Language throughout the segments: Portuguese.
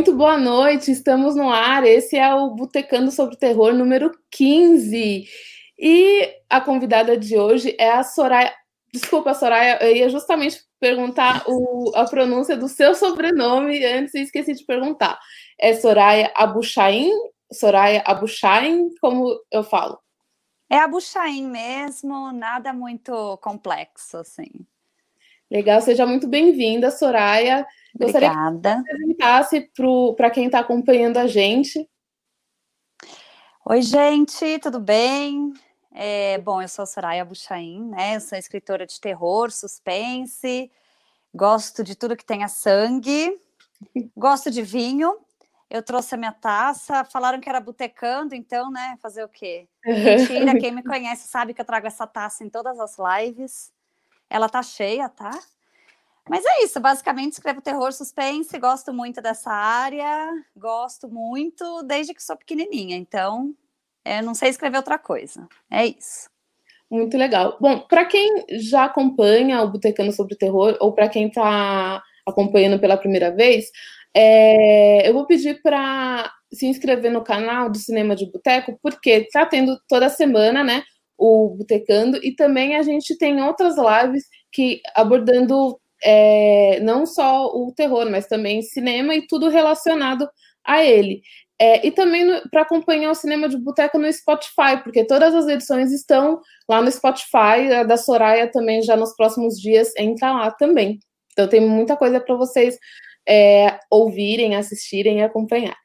Muito boa noite, estamos no ar. Esse é o Botecando sobre o Terror número 15. E a convidada de hoje é a Soraya. Desculpa, Soraya, eu ia justamente perguntar o, a pronúncia do seu sobrenome antes e esqueci de perguntar. É Soraya Abuchain? Soraya Abuchain? Como eu falo? É Abuchain mesmo, nada muito complexo, assim. Legal, seja muito bem-vinda, Soraya. Gostaria Obrigada. que você apresentasse para quem está acompanhando a gente. Oi, gente, tudo bem? É, bom, eu sou Soraya Buchain, né? Eu sou escritora de terror, suspense, gosto de tudo que tenha sangue, gosto de vinho. Eu trouxe a minha taça, falaram que era botecando, então, né? Fazer o quê? Mentira, quem me conhece sabe que eu trago essa taça em todas as lives. Ela tá cheia, tá? Mas é isso, basicamente escrevo terror, suspense, gosto muito dessa área, gosto muito desde que sou pequenininha, então eu não sei escrever outra coisa. É isso. Muito legal. Bom, para quem já acompanha o Botecano sobre Terror, ou para quem está acompanhando pela primeira vez, é, eu vou pedir para se inscrever no canal do Cinema de Boteco, porque está tendo toda semana, né, o Botecando, e também a gente tem outras lives que abordando é, não só o terror, mas também cinema e tudo relacionado a ele. É, e também para acompanhar o cinema de boteca no Spotify, porque todas as edições estão lá no Spotify. A da Soraya também já nos próximos dias entra lá também. Então tem muita coisa para vocês é, ouvirem, assistirem e acompanhar.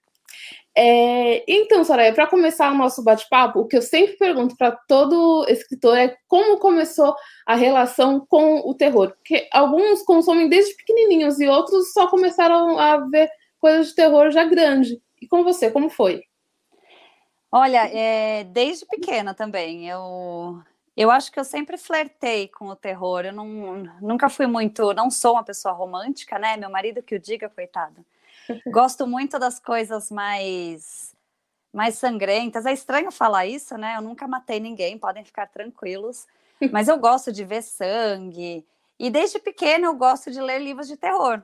É, então, Soraya, para começar o nosso bate-papo, o que eu sempre pergunto para todo escritor é como começou a relação com o terror. Porque alguns consomem desde pequenininhos e outros só começaram a ver coisas de terror já grande. E com você, como foi? Olha, é, desde pequena também. Eu, eu acho que eu sempre flertei com o terror. Eu não, nunca fui muito. Não sou uma pessoa romântica, né? Meu marido que o diga, coitado. Gosto muito das coisas mais mais sangrentas. É estranho falar isso, né? Eu nunca matei ninguém, podem ficar tranquilos. Mas eu gosto de ver sangue. E desde pequeno eu gosto de ler livros de terror.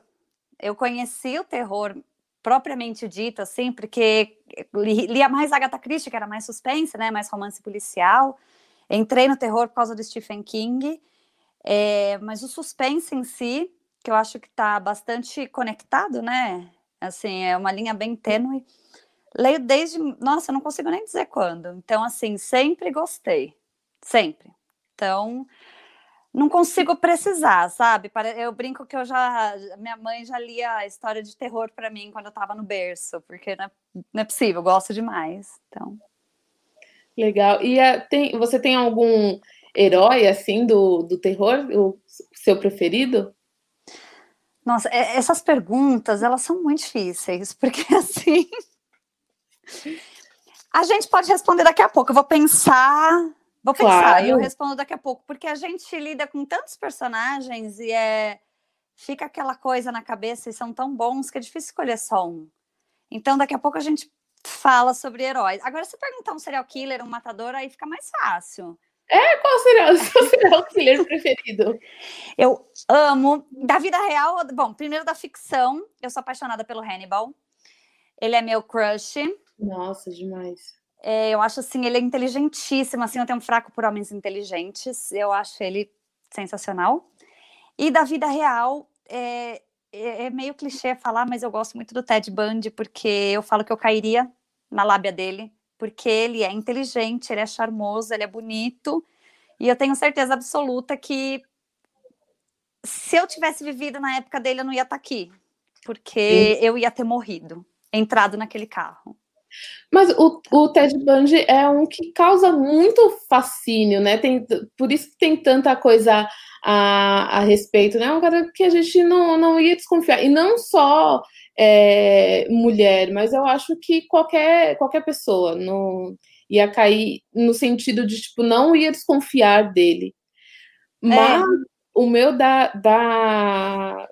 Eu conheci o terror propriamente dito, assim, porque lia mais Agatha Christie, que era mais suspense, né? Mais romance policial. Entrei no terror por causa do Stephen King. É, mas o suspense em si, que eu acho que está bastante conectado, né? Assim, é uma linha bem tênue. Leio desde, nossa, eu não consigo nem dizer quando. Então, assim, sempre gostei. Sempre. Então, não consigo precisar, sabe? Eu brinco que eu já. Minha mãe já lia a história de terror para mim quando eu estava no berço, porque não é, não é, possível, eu gosto demais. Então. Legal. E é, tem, você tem algum herói, assim, do, do terror, o seu preferido? Nossa, é, essas perguntas, elas são muito difíceis, porque assim. A gente pode responder daqui a pouco. Eu vou pensar. Vou pensar claro. e eu respondo daqui a pouco, porque a gente lida com tantos personagens e é. Fica aquela coisa na cabeça e são tão bons que é difícil escolher só um. Então, daqui a pouco a gente fala sobre heróis. Agora, se perguntar um serial killer, um matador, aí fica mais fácil. É, qual seria o seu serial killer preferido? Eu amo. Da vida real, bom, primeiro da ficção, eu sou apaixonada pelo Hannibal. Ele é meu crush. Nossa, demais. É, eu acho assim, ele é inteligentíssimo, assim, eu tenho um fraco por homens inteligentes, eu acho ele sensacional. E da vida real, é, é, é meio clichê falar, mas eu gosto muito do Ted Bundy, porque eu falo que eu cairia na lábia dele porque ele é inteligente, ele é charmoso, ele é bonito, e eu tenho certeza absoluta que se eu tivesse vivido na época dele, eu não ia estar tá aqui, porque Sim. eu ia ter morrido, entrado naquele carro. Mas o, o Ted Bundy é um que causa muito fascínio, né? Tem, por isso que tem tanta coisa a, a respeito, né? É um cara que a gente não, não ia desconfiar. E não só é, mulher, mas eu acho que qualquer, qualquer pessoa não ia cair no sentido de, tipo, não ia desconfiar dele. Mas é. o meu da, da,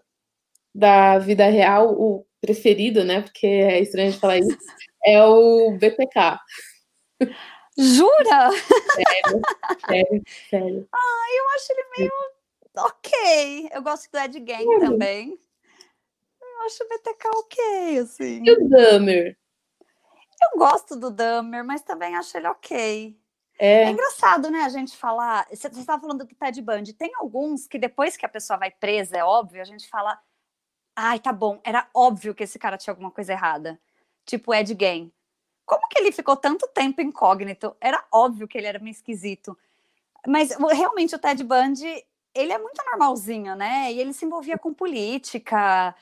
da vida real, o preferido, né? Porque é estranho de falar isso, é o BPK. Jura? Sério, sério, sério. Ah, eu acho ele meio ok. Eu gosto do Ed Gang também eu acho o BTK ok, assim. E o Dahmer? Eu gosto do Dahmer, mas também acho ele ok. É. é engraçado, né, a gente falar. Você estava falando do Ted Bundy. Tem alguns que depois que a pessoa vai presa, é óbvio, a gente fala. Ai, tá bom, era óbvio que esse cara tinha alguma coisa errada. Tipo Ed Gein. Como que ele ficou tanto tempo incógnito? Era óbvio que ele era meio esquisito. Mas realmente o Ted Bundy, ele é muito normalzinho, né? E ele se envolvia com política.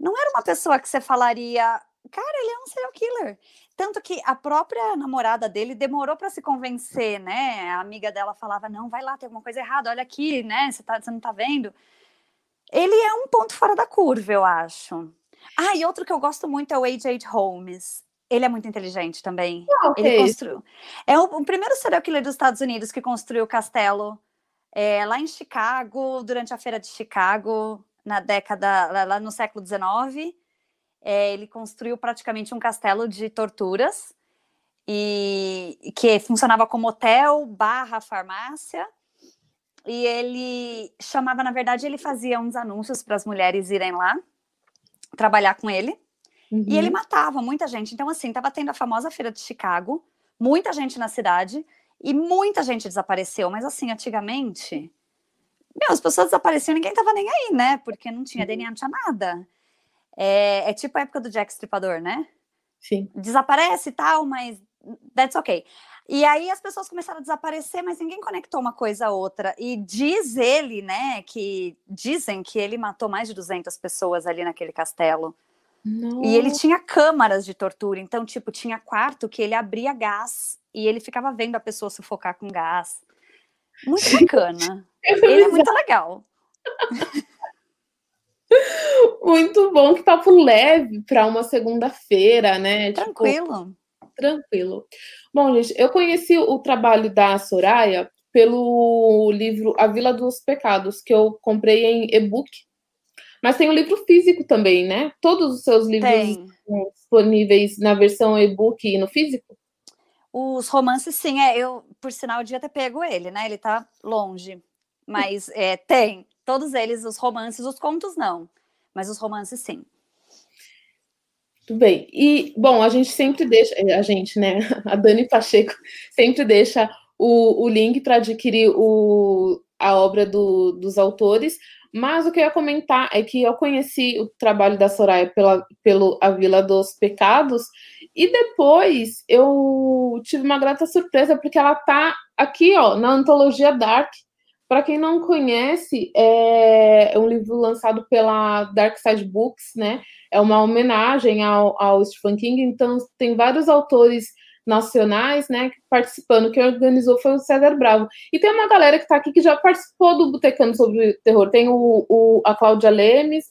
Não era uma pessoa que você falaria, cara, ele é um serial killer. Tanto que a própria namorada dele demorou para se convencer, né? A amiga dela falava: não, vai lá, tem alguma coisa errada, olha aqui, né? Você, tá, você não tá vendo? Ele é um ponto fora da curva, eu acho. Ah, e outro que eu gosto muito é o A.J. Holmes. Ele é muito inteligente também. Ah, okay. Ele construiu. É o, o, primeiro serial killer dos Estados Unidos que construiu o castelo é, lá em Chicago, durante a feira de Chicago, na década, lá, no século XIX é, ele construiu praticamente um castelo de torturas e que funcionava como hotel barra farmácia. E ele chamava, na verdade, ele fazia uns anúncios para as mulheres irem lá trabalhar com ele. Uhum. E ele uhum. matava muita gente. Então, assim, estava tendo a famosa feira de Chicago, muita gente na cidade e muita gente desapareceu. Mas, assim, antigamente, meu, as pessoas desapareciam, ninguém tava nem aí, né? Porque não tinha DNA, não tinha nada. É, é tipo a época do Jack Stripador, né? Sim. Desaparece e tal, mas that's ok. E aí as pessoas começaram a desaparecer, mas ninguém conectou uma coisa a outra. E diz ele, né, que dizem que ele matou mais de 200 pessoas ali naquele castelo. Não. E ele tinha câmaras de tortura, então, tipo, tinha quarto que ele abria gás e ele ficava vendo a pessoa sufocar com gás. Muito bacana. Ele é muito legal. Muito bom que papo leve para uma segunda-feira, né? Tipo, tranquilo. Tipo, tranquilo. Bom, gente, eu conheci o trabalho da Soraya pelo livro A Vila dos Pecados, que eu comprei em e-book. Mas tem o livro físico também, né? Todos os seus livros tem. disponíveis na versão e-book e no físico? Os romances, sim, é. Eu, por sinal, devia ter pego ele, né? Ele tá longe. Mas é, tem. Todos eles, os romances, os contos não, mas os romances sim. Tudo bem. E, bom, a gente sempre deixa, eh, a gente, né? A Dani Pacheco sempre deixa o, o link para adquirir o, a obra do, dos autores. Mas o que eu ia comentar é que eu conheci o trabalho da Soraya pela, pelo A Vila dos Pecados, e depois eu tive uma grata surpresa, porque ela tá aqui, ó, na antologia Dark, para quem não conhece, é um livro lançado pela Dark Side Books, né? É uma homenagem ao, ao Stephen King, então tem vários autores nacionais, né, participando. Quem organizou foi o César Bravo. E tem uma galera que está aqui que já participou do Botecano sobre Terror. Tem o, o, a Cláudia Lemes,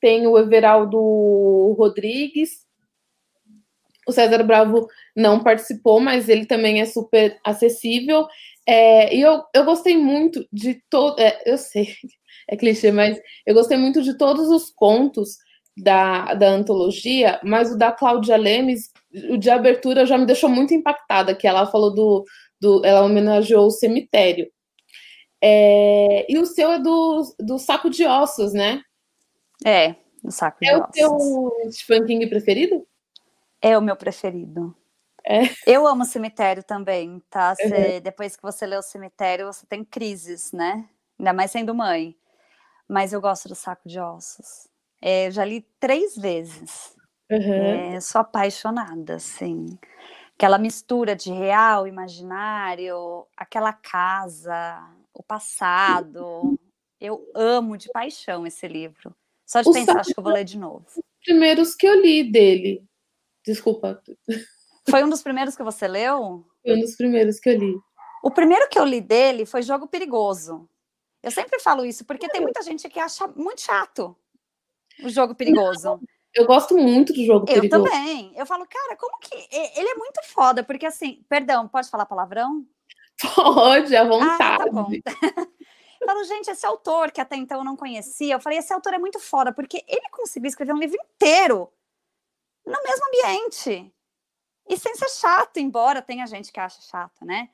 tem o Everaldo Rodrigues. O César Bravo não participou, mas ele também é super acessível. É, e eu, eu gostei muito de todo. É, eu sei, é clichê, mas eu gostei muito de todos os contos da, da antologia, mas o da Cláudia Lemes, o de abertura já me deixou muito impactada, que ela falou do. do ela homenageou o cemitério. É, e o seu é do, do saco de ossos, né? É, do saco de é ossos. É o teu Stephen King preferido? É o meu preferido. É. Eu amo cemitério também, tá? Cê, uhum. Depois que você lê o cemitério, você tem crises, né? Ainda mais sendo mãe. Mas eu gosto do saco de ossos. É, já li três vezes. Uhum. É, sou apaixonada, assim. Aquela mistura de real, imaginário, aquela casa, o passado. Eu amo de paixão esse livro. Só de o pensar, acho que eu vou ler de novo. Primeiros que eu li dele. Desculpa. Foi um dos primeiros que você leu? Foi um dos primeiros que eu li. O primeiro que eu li dele foi Jogo Perigoso. Eu sempre falo isso porque tem muita gente que acha muito chato o Jogo Perigoso. Eu gosto muito do Jogo eu Perigoso. Eu também. Eu falo, cara, como que. Ele é muito foda, porque assim, perdão, pode falar palavrão? Pode, à vontade. Ah, tá falo, gente, esse autor que até então eu não conhecia, eu falei, esse autor é muito foda, porque ele conseguiu escrever um livro inteiro no mesmo ambiente. E sem ser chato, embora tenha gente que acha chato, né?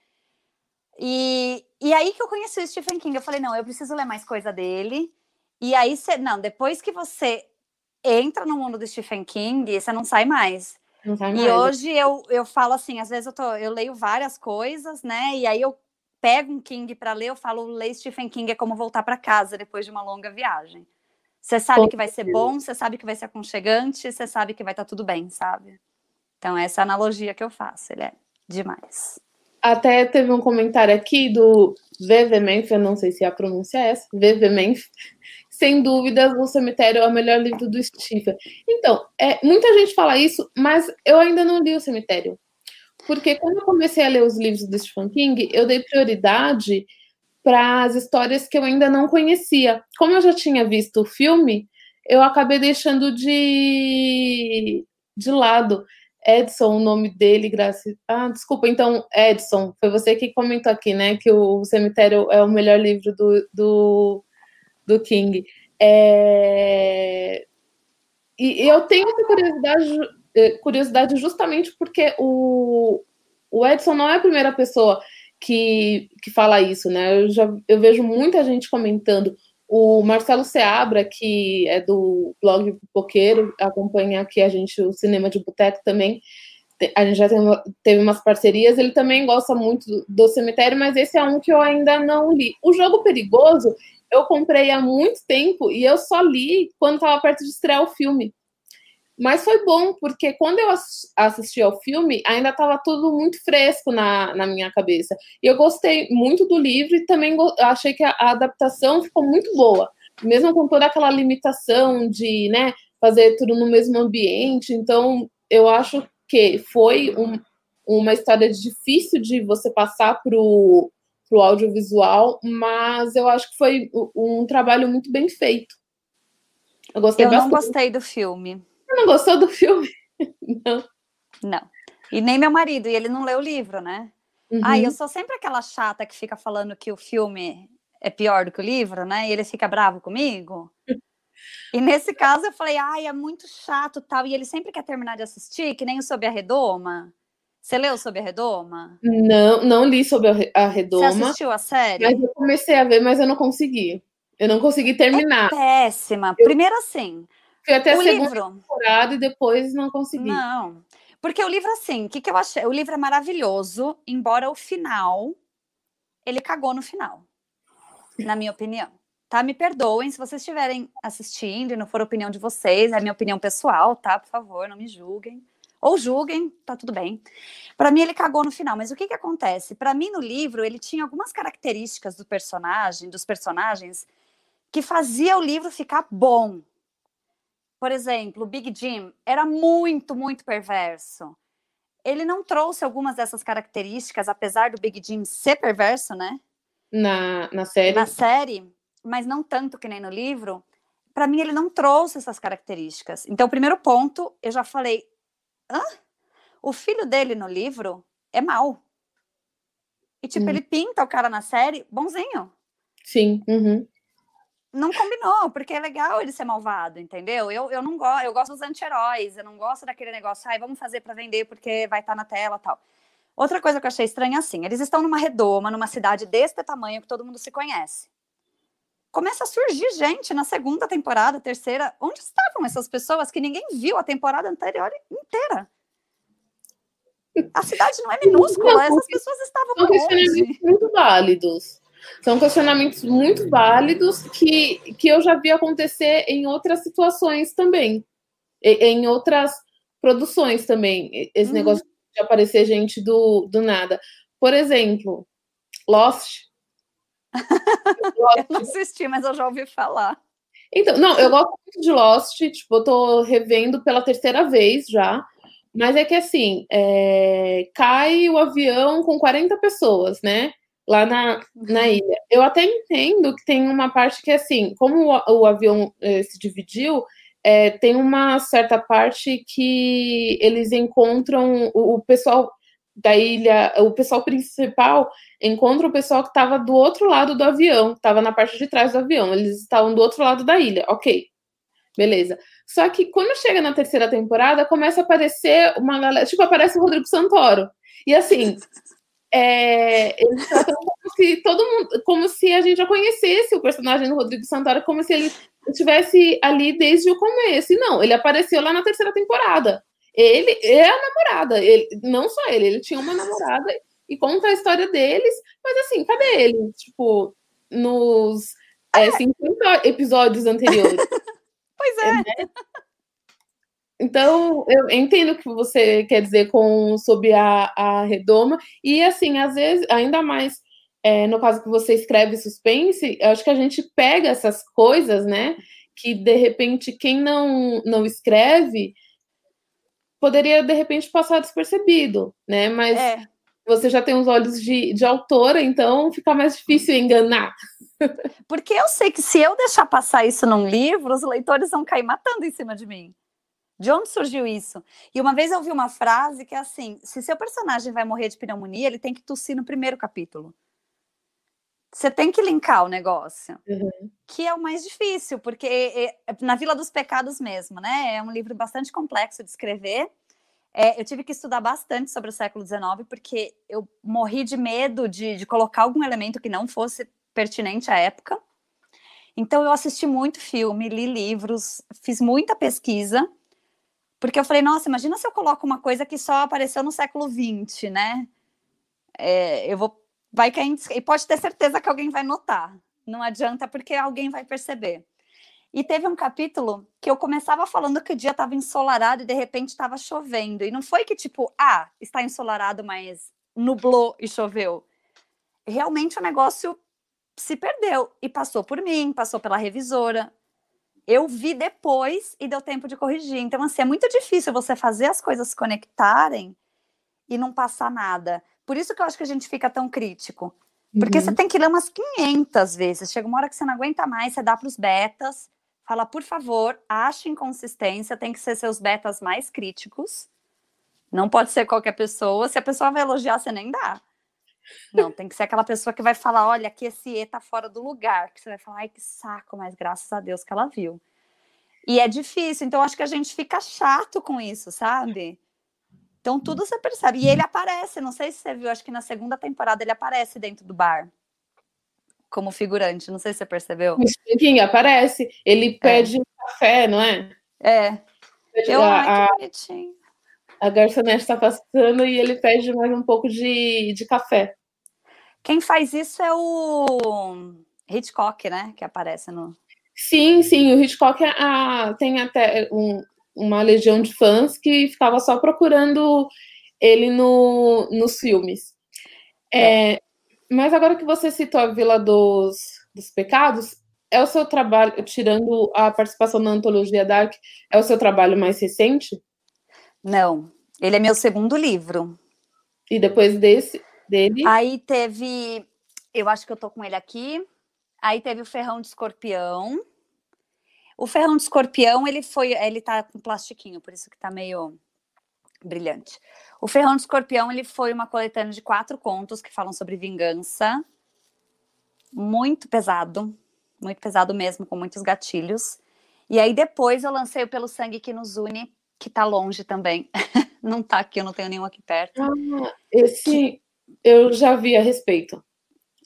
E, e aí que eu conheci o Stephen King, eu falei, não, eu preciso ler mais coisa dele. E aí, cê, não, depois que você entra no mundo do Stephen King você não sai mais. Não sai E mais. hoje eu, eu falo assim, às vezes eu, tô, eu leio várias coisas, né? E aí eu pego um King para ler, eu falo, ler Stephen King é como voltar para casa depois de uma longa viagem. Você sabe que vai ser bom, você sabe que vai ser aconchegante, você sabe que vai estar tudo bem, sabe? Então essa é a analogia que eu faço, ele é demais. Até teve um comentário aqui do Vevemenf, eu não sei se a pronúncia é essa, Vevemenf. Sem dúvidas, O Cemitério é o melhor livro do Stephen. Então, é, muita gente fala isso, mas eu ainda não li O Cemitério. Porque quando eu comecei a ler os livros do Stephen King, eu dei prioridade para as histórias que eu ainda não conhecia. Como eu já tinha visto o filme, eu acabei deixando de, de lado. Edson, o nome dele, graças. Ah, desculpa, então, Edson, foi você que comentou aqui, né? Que o Cemitério é o melhor livro do, do, do King. É... E eu tenho essa curiosidade, eh, curiosidade justamente porque o, o Edson não é a primeira pessoa que, que fala isso, né? Eu, já, eu vejo muita gente comentando. O Marcelo Seabra, que é do blog Poqueiro, acompanha aqui a gente o Cinema de Boteco também. A gente já teve umas parcerias. Ele também gosta muito do, do Cemitério, mas esse é um que eu ainda não li. O Jogo Perigoso eu comprei há muito tempo e eu só li quando estava perto de estrear o filme. Mas foi bom, porque quando eu assisti ao filme, ainda estava tudo muito fresco na, na minha cabeça. E eu gostei muito do livro e também achei que a, a adaptação ficou muito boa. Mesmo com toda aquela limitação de né, fazer tudo no mesmo ambiente. Então, eu acho que foi um, uma história difícil de você passar para o audiovisual, mas eu acho que foi um trabalho muito bem feito. Eu gostei Eu não gostei do filme. Você não gostou do filme? Não. Não. E nem meu marido, e ele não leu o livro, né? Uhum. Ah, eu sou sempre aquela chata que fica falando que o filme é pior do que o livro, né? E ele fica bravo comigo. E nesse caso eu falei, ai, é muito chato tal. E ele sempre quer terminar de assistir, que nem o Sob a Redoma. Você leu Sob a Redoma? Não, não li sobre a Redoma. Você assistiu a série? Mas eu comecei a ver, mas eu não consegui. Eu não consegui terminar. É péssima. Eu... Primeiro assim, Fui até o a segunda livro... temporada e depois não consegui. Não, porque o livro, assim, o que, que eu achei? O livro é maravilhoso, embora o final, ele cagou no final, na minha opinião. Tá? Me perdoem se vocês estiverem assistindo e não for a opinião de vocês, é a minha opinião pessoal, tá? Por favor, não me julguem. Ou julguem, tá tudo bem. Para mim, ele cagou no final, mas o que que acontece? Para mim, no livro, ele tinha algumas características do personagem, dos personagens, que fazia o livro ficar bom, por exemplo, o Big Jim era muito, muito perverso. Ele não trouxe algumas dessas características, apesar do Big Jim ser perverso, né? Na, na série. Na série, mas não tanto que nem no livro. Para mim, ele não trouxe essas características. Então, o primeiro ponto, eu já falei: hã? O filho dele no livro é mau. E, tipo, hum. ele pinta o cara na série bonzinho. Sim. Uhum não combinou, porque é legal ele ser malvado, entendeu? Eu, eu não gosto, eu gosto dos anti-heróis, eu não gosto daquele negócio, ai, vamos fazer para vender porque vai estar tá na tela tal. Outra coisa que eu achei estranha assim, eles estão numa redoma, numa cidade desse tamanho que todo mundo se conhece. Começa a surgir gente na segunda temporada, terceira. Onde estavam essas pessoas que ninguém viu a temporada anterior inteira? A cidade não é minúscula, não, essas pessoas estavam São questionamentos muito válidos. São questionamentos muito válidos que, que eu já vi acontecer em outras situações também, em outras produções também, esse uhum. negócio de aparecer gente do, do nada. Por exemplo, Lost. Lost. eu não assisti, mas eu já ouvi falar. Então, não, eu gosto muito de Lost, tipo, eu tô revendo pela terceira vez já. Mas é que assim, é, cai o avião com 40 pessoas, né? Lá na, na uhum. ilha. Eu até entendo que tem uma parte que, assim, como o, o avião eh, se dividiu, é, tem uma certa parte que eles encontram o, o, pessoal da ilha, o pessoal principal encontra o pessoal que estava do outro lado do avião, estava na parte de trás do avião, eles estavam do outro lado da ilha, ok. Beleza. Só que quando chega na terceira temporada, começa a aparecer uma galera. Tipo, aparece o Rodrigo Santoro. E assim, é, eles tratam como se todo mundo, como se a gente já conhecesse o personagem do Rodrigo Santoro, como se ele estivesse ali desde o começo. E não, ele apareceu lá na terceira temporada. Ele é a namorada, ele, não só ele, ele tinha uma namorada e conta a história deles, mas assim, cadê ele? Tipo, nos é, 50 episódios anteriores. pois é. é né? Então, eu entendo o que você quer dizer com sobre a, a redoma, e assim, às vezes, ainda mais é, no caso que você escreve suspense, eu acho que a gente pega essas coisas, né? Que de repente quem não, não escreve poderia de repente passar despercebido, né? Mas é. você já tem os olhos de, de autora, então fica mais difícil enganar. Porque eu sei que se eu deixar passar isso num livro, os leitores vão cair matando em cima de mim. De onde surgiu isso? E uma vez eu ouvi uma frase que é assim: se seu personagem vai morrer de pneumonia, ele tem que tossir no primeiro capítulo. Você tem que linkar o negócio, uhum. que é o mais difícil, porque é, é, na Vila dos Pecados mesmo, né? É um livro bastante complexo de escrever. É, eu tive que estudar bastante sobre o século XIX, porque eu morri de medo de, de colocar algum elemento que não fosse pertinente à época. Então, eu assisti muito filme, li livros, fiz muita pesquisa porque eu falei, nossa, imagina se eu coloco uma coisa que só apareceu no século XX, né? É, eu vou. Vai cair. E pode ter certeza que alguém vai notar. Não adianta, porque alguém vai perceber. E teve um capítulo que eu começava falando que o dia estava ensolarado e de repente estava chovendo. E não foi que, tipo, ah, está ensolarado, mas nublou e choveu. Realmente o negócio se perdeu e passou por mim, passou pela revisora, eu vi depois e deu tempo de corrigir. Então, assim, é muito difícil você fazer as coisas se conectarem e não passar nada. Por isso que eu acho que a gente fica tão crítico. Porque uhum. você tem que ler umas 500 vezes. Chega uma hora que você não aguenta mais, você dá para os betas, fala, por favor, ache inconsistência, tem que ser seus betas mais críticos. Não pode ser qualquer pessoa. Se a pessoa vai elogiar, você nem dá. Não, tem que ser aquela pessoa que vai falar: olha, que esse E tá fora do lugar. Que você vai falar: ai, que saco, mas graças a Deus que ela viu. E é difícil, então acho que a gente fica chato com isso, sabe? Então tudo você percebe. E ele aparece, não sei se você viu, acho que na segunda temporada ele aparece dentro do bar. Como figurante, não sei se você percebeu. Sim, aparece. Ele é. pede é. café, não é? É. Eu, a, ai, que bonitinho a garçonete está passando e ele pede mais um pouco de, de café. Quem faz isso é o Hitchcock, né? Que aparece no. Sim, sim, o Hitchcock é a, tem até um, uma legião de fãs que ficava só procurando ele no, nos filmes. É, é. Mas agora que você citou a Vila dos, dos Pecados, é o seu trabalho, tirando a participação na antologia Dark, é o seu trabalho mais recente? Não, ele é meu segundo livro. E depois desse, dele? Aí teve, eu acho que eu tô com ele aqui. Aí teve o Ferrão de Escorpião. O Ferrão de Escorpião, ele foi, ele tá com plastiquinho, por isso que tá meio brilhante. O Ferrão de Escorpião, ele foi uma coletânea de quatro contos que falam sobre vingança. Muito pesado, muito pesado mesmo, com muitos gatilhos. E aí depois eu lancei o Pelo Sangue que nos une, que tá longe também. não tá aqui, eu não tenho nenhum aqui perto. Ah, esse eu já vi a respeito.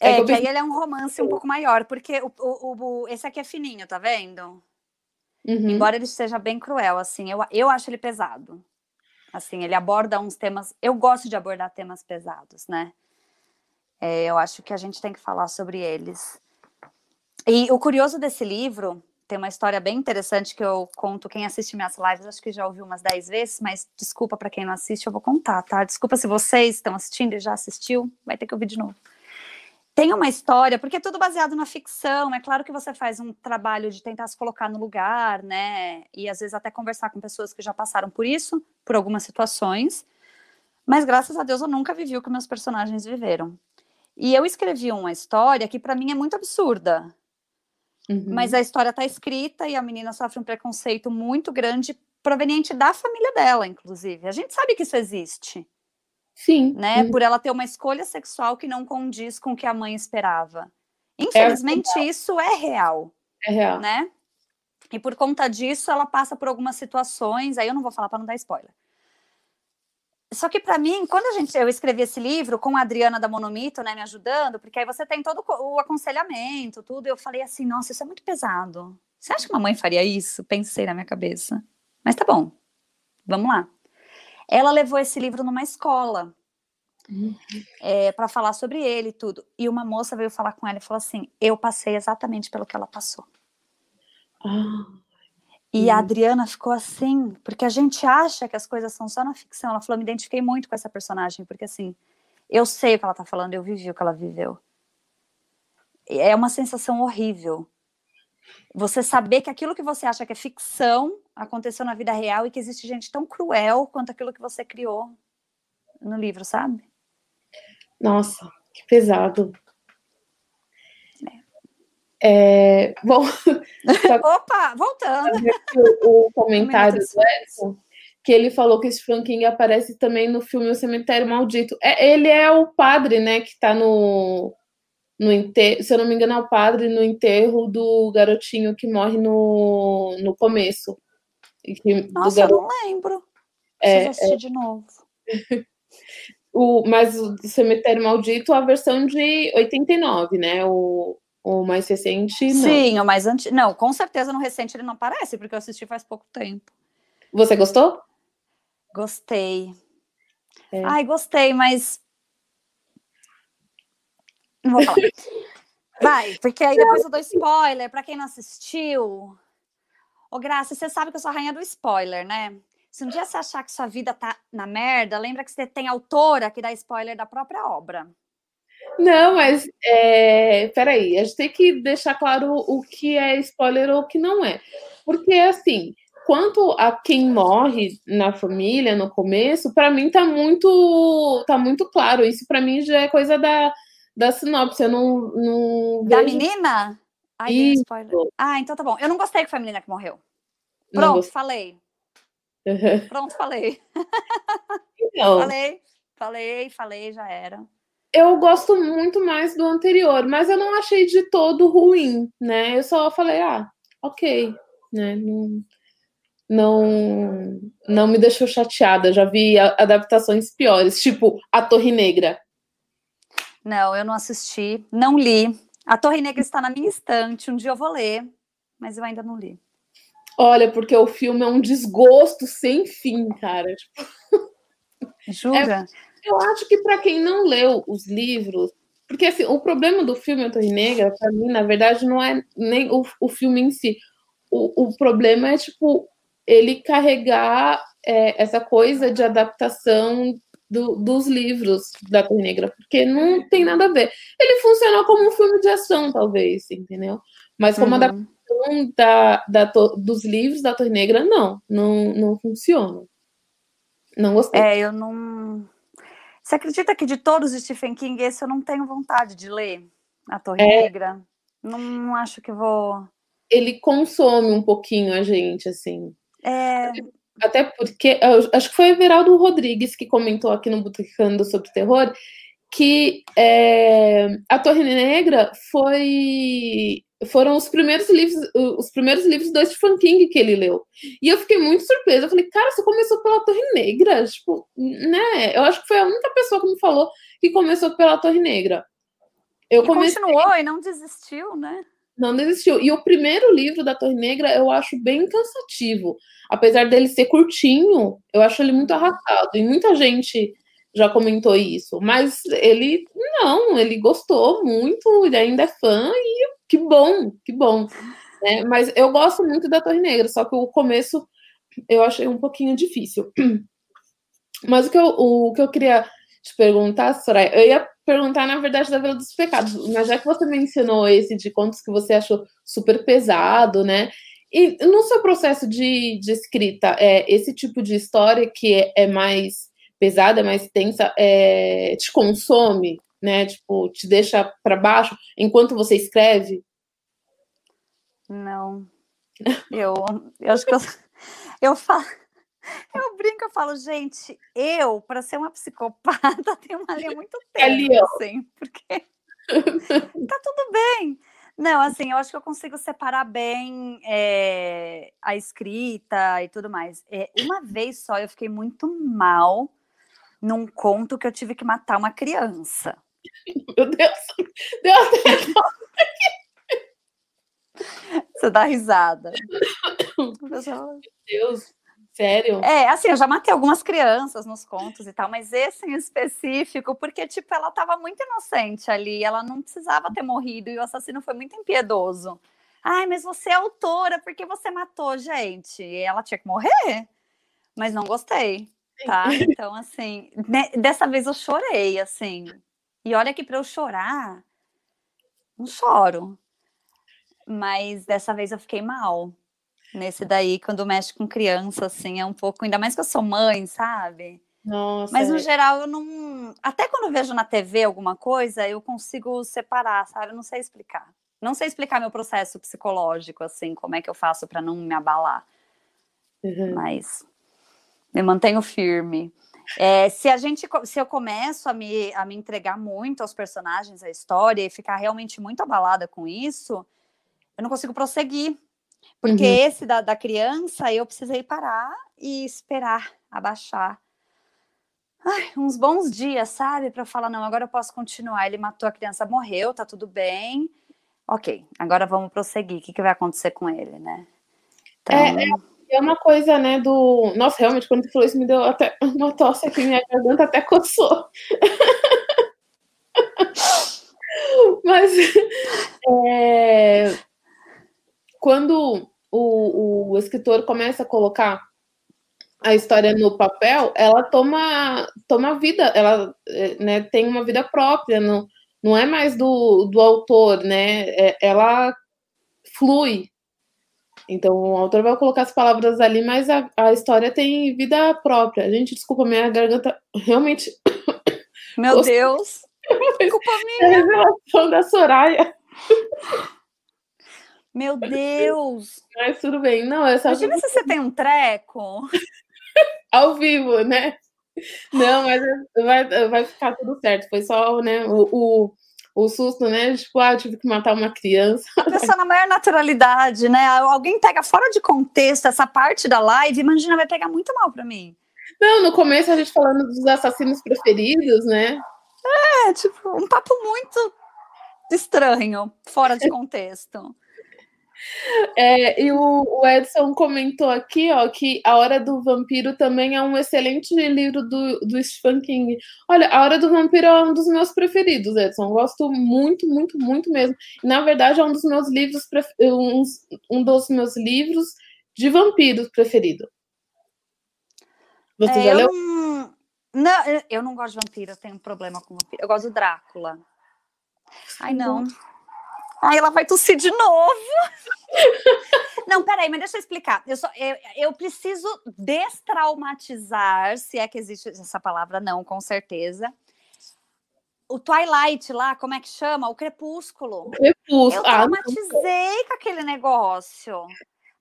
É, é que aí ele é um romance um pouco maior, porque o, o, o esse aqui é fininho, tá vendo? Uhum. Embora ele seja bem cruel, assim, eu, eu acho ele pesado. Assim, ele aborda uns temas. Eu gosto de abordar temas pesados, né? É, eu acho que a gente tem que falar sobre eles. E o curioso desse livro tem uma história bem interessante que eu conto. Quem assiste minhas lives, acho que já ouviu umas 10 vezes, mas desculpa para quem não assiste, eu vou contar, tá? Desculpa se vocês estão assistindo e já assistiu, vai ter que ouvir de novo. Tem uma história, porque é tudo baseado na ficção. É claro que você faz um trabalho de tentar se colocar no lugar, né? E às vezes até conversar com pessoas que já passaram por isso, por algumas situações. Mas graças a Deus eu nunca vivi o que meus personagens viveram. E eu escrevi uma história que para mim é muito absurda, Uhum. Mas a história está escrita e a menina sofre um preconceito muito grande proveniente da família dela, inclusive. A gente sabe que isso existe. Sim. Né? Uhum. Por ela ter uma escolha sexual que não condiz com o que a mãe esperava. Infelizmente, é isso é real. É real. Né? E por conta disso, ela passa por algumas situações, aí eu não vou falar para não dar spoiler. Só que para mim, quando a gente eu escrevi esse livro com a Adriana da Monomito, né, me ajudando, porque aí você tem todo o aconselhamento, tudo, eu falei assim, nossa, isso é muito pesado. Você acha que uma mãe faria isso? Pensei na minha cabeça. Mas tá bom. Vamos lá. Ela levou esse livro numa escola uhum. é, para falar sobre ele e tudo. E uma moça veio falar com ela e falou assim: Eu passei exatamente pelo que ela passou. Ah. E a Adriana ficou assim, porque a gente acha que as coisas são só na ficção. Ela falou: me identifiquei muito com essa personagem, porque assim, eu sei o que ela tá falando, eu vivi o que ela viveu. É uma sensação horrível. Você saber que aquilo que você acha que é ficção aconteceu na vida real e que existe gente tão cruel quanto aquilo que você criou no livro, sabe? Nossa, que pesado. É, bom, opa, voltando. O, o comentário do Edson, que ele falou que esse King aparece também no filme O Cemitério Maldito. É, ele é o padre, né, que tá no, no enterro, se eu não me engano, é o padre no enterro do garotinho que morre no, no começo. Que, Nossa, eu não lembro. É, Preciso assistir é... de novo. o, mas o Cemitério Maldito, a versão de 89, né? O, o mais recente, não. Sim, o mais antigo. Não, com certeza no recente ele não aparece, porque eu assisti faz pouco tempo. Você gostou? Gostei. É. Ai, gostei, mas. Não vou falar. Vai, porque aí depois eu dou spoiler para quem não assistiu. Ô, Graça, você sabe que eu sou a rainha do spoiler, né? Se um dia você achar que sua vida tá na merda, lembra que você tem autora que dá spoiler da própria obra. Não, mas é, peraí, a gente tem que deixar claro o que é spoiler ou o que não é. Porque, assim, quanto a quem morre na família no começo, para mim tá muito tá muito claro. Isso para mim já é coisa da, da sinopse. Eu não, não Da menina? Ai, spoiler. Ah, então tá bom. Eu não gostei que foi a menina que morreu. Pronto, falei. Pronto, falei. Então. falei, falei, falei, já era eu gosto muito mais do anterior, mas eu não achei de todo ruim, né? Eu só falei, ah, ok, né? Não, não, não me deixou chateada. Já vi adaptações piores, tipo A Torre Negra. Não, eu não assisti, não li. A Torre Negra está na minha estante, um dia eu vou ler, mas eu ainda não li. Olha, porque o filme é um desgosto sem fim, cara. Jura? É, eu acho que para quem não leu os livros, porque assim, o problema do filme A Torre Negra, para mim, na verdade, não é nem o, o filme em si. O, o problema é, tipo, ele carregar é, essa coisa de adaptação do, dos livros da Torre Negra, porque não tem nada a ver. Ele funciona como um filme de ação, talvez, entendeu? Mas como uhum. adaptação da, da, dos livros da Torre Negra, não, não, não funciona. Não gostei. É, eu não você acredita que de todos os Stephen King, esse eu não tenho vontade de ler? A Torre é. Negra? Não, não, acho que vou. Ele consome um pouquinho a gente, assim. É. Até porque, acho que foi o Everaldo Rodrigues que comentou aqui no Botecando sobre terror, que é, a Torre Negra foi foram os primeiros livros, os primeiros livros do Stephen King que ele leu. E eu fiquei muito surpresa. Eu falei, cara, você começou pela Torre Negra? Tipo, né? Eu acho que foi a única pessoa que me falou que começou pela Torre Negra. Eu e comecei... continuou e não desistiu, né? Não desistiu. E o primeiro livro da Torre Negra eu acho bem cansativo. Apesar dele ser curtinho, eu acho ele muito arrastado. E muita gente já comentou isso, mas ele não, ele gostou muito, ele ainda é fã e que bom, que bom. Né? Mas eu gosto muito da Torre Negra, só que o começo eu achei um pouquinho difícil. Mas o que eu, o que eu queria te perguntar, Soraya, eu ia perguntar, na verdade, da Vila dos Pecados, mas já que você mencionou esse de contos que você achou super pesado, né? E no seu processo de, de escrita, é, esse tipo de história que é, é mais pesada, mais tensa, é, te consome, né? Tipo, te deixa para baixo enquanto você escreve? Não. Eu, eu acho que eu, eu falo. Eu brinco, eu falo, gente, eu, para ser uma psicopata, tenho uma linha muito tênue, é assim, porque tá tudo bem. Não, assim, eu acho que eu consigo separar bem é, a escrita e tudo mais. É, uma vez só eu fiquei muito mal num conto que eu tive que matar uma criança. Meu Deus, Deus, Você dá risada. Meu Deus, sério? É, assim, eu já matei algumas crianças nos contos e tal, mas esse em específico, porque, tipo, ela tava muito inocente ali, ela não precisava ter morrido e o assassino foi muito impiedoso. Ai, mas você é autora, por que você matou, gente? E ela tinha que morrer, mas não gostei, tá? Então, assim, né, dessa vez eu chorei, assim. E olha que para eu chorar, não choro. Mas dessa vez eu fiquei mal. Nesse daí, quando mexe com criança, assim, é um pouco, ainda mais que eu sou mãe, sabe? Nossa. Mas no é. geral eu não. Até quando vejo na TV alguma coisa, eu consigo separar, sabe? Eu não sei explicar. Não sei explicar meu processo psicológico, assim, como é que eu faço para não me abalar. Uhum. Mas me mantenho firme. É, se a gente, se eu começo a me, a me entregar muito aos personagens, à história e ficar realmente muito abalada com isso, eu não consigo prosseguir. Porque uhum. esse da, da criança, eu precisei parar e esperar abaixar. Ai, uns bons dias, sabe? Para falar, não, agora eu posso continuar. Ele matou a criança, morreu, tá tudo bem. Ok, agora vamos prosseguir. O que, que vai acontecer com ele, né? Então... É, é, é, uma coisa, né, do... Nossa, realmente, quando tu falou isso, me deu até uma tosse aqui, minha garganta até coçou. Mas... É quando o, o escritor começa a colocar a história no papel, ela toma, toma vida, ela né, tem uma vida própria, não, não é mais do, do autor, né? É, ela flui. Então o autor vai colocar as palavras ali, mas a, a história tem vida própria. Gente, desculpa, minha garganta realmente. Meu Deus! Desculpa minha! É a revelação da Soraya. Meu Deus! Mas tudo bem. Não, é só. Imagina se você tem um treco. Ao vivo, né? Não, mas vai, vai ficar tudo certo. Foi só, né, o, o, o susto, né? Tipo, ah, tive que matar uma criança. A pessoa na maior naturalidade, né? Alguém pega fora de contexto essa parte da live, imagina, vai pegar muito mal para mim. Não, no começo a gente falando dos assassinos preferidos, né? É, tipo, um papo muito estranho, fora de contexto. É, e o, o, Edson comentou aqui, ó, que A Hora do Vampiro também é um excelente livro do, do Stephen King. Olha, A Hora do Vampiro é um dos meus preferidos, Edson. Gosto muito, muito, muito mesmo. Na verdade, é um dos meus livros, um, um dos meus livros de vampiros preferido. Você é, já leu? Não, eu não gosto de vampiro, eu tenho um problema com vampiro. Eu gosto do Drácula. Ai, não. Ai, ela vai tossir de novo. Não, peraí, mas deixa eu explicar. Eu, só, eu, eu, preciso destraumatizar, se é que existe essa palavra, não, com certeza. O Twilight lá, como é que chama? O Crepúsculo. Crepúsculo. Eu ah, traumatizei ah, com aquele negócio.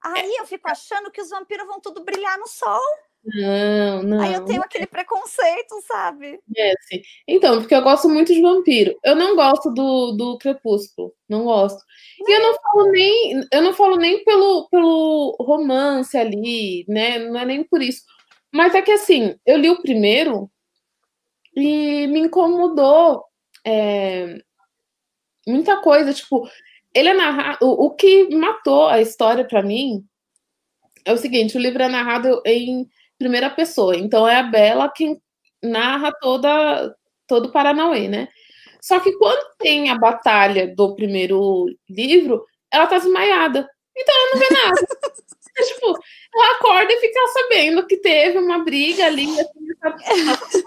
Aí eu fico achando que os vampiros vão tudo brilhar no sol. Não, não. Aí eu tenho aquele preconceito, sabe? Esse. Então, porque eu gosto muito de vampiro. Eu não gosto do, do Crepúsculo. Não gosto. Não. E eu não falo nem, eu não falo nem pelo, pelo romance ali, né? Não é nem por isso. Mas é que assim, eu li o primeiro e me incomodou é, muita coisa. Tipo, ele é narrado. O, o que matou a história para mim é o seguinte: o livro é narrado em primeira pessoa. Então é a Bela quem narra toda todo o Paranauê, né? Só que quando tem a batalha do primeiro livro, ela tá desmaiada. Então ela não vê nada. tipo, ela acorda e fica sabendo que teve uma briga ali. Assim,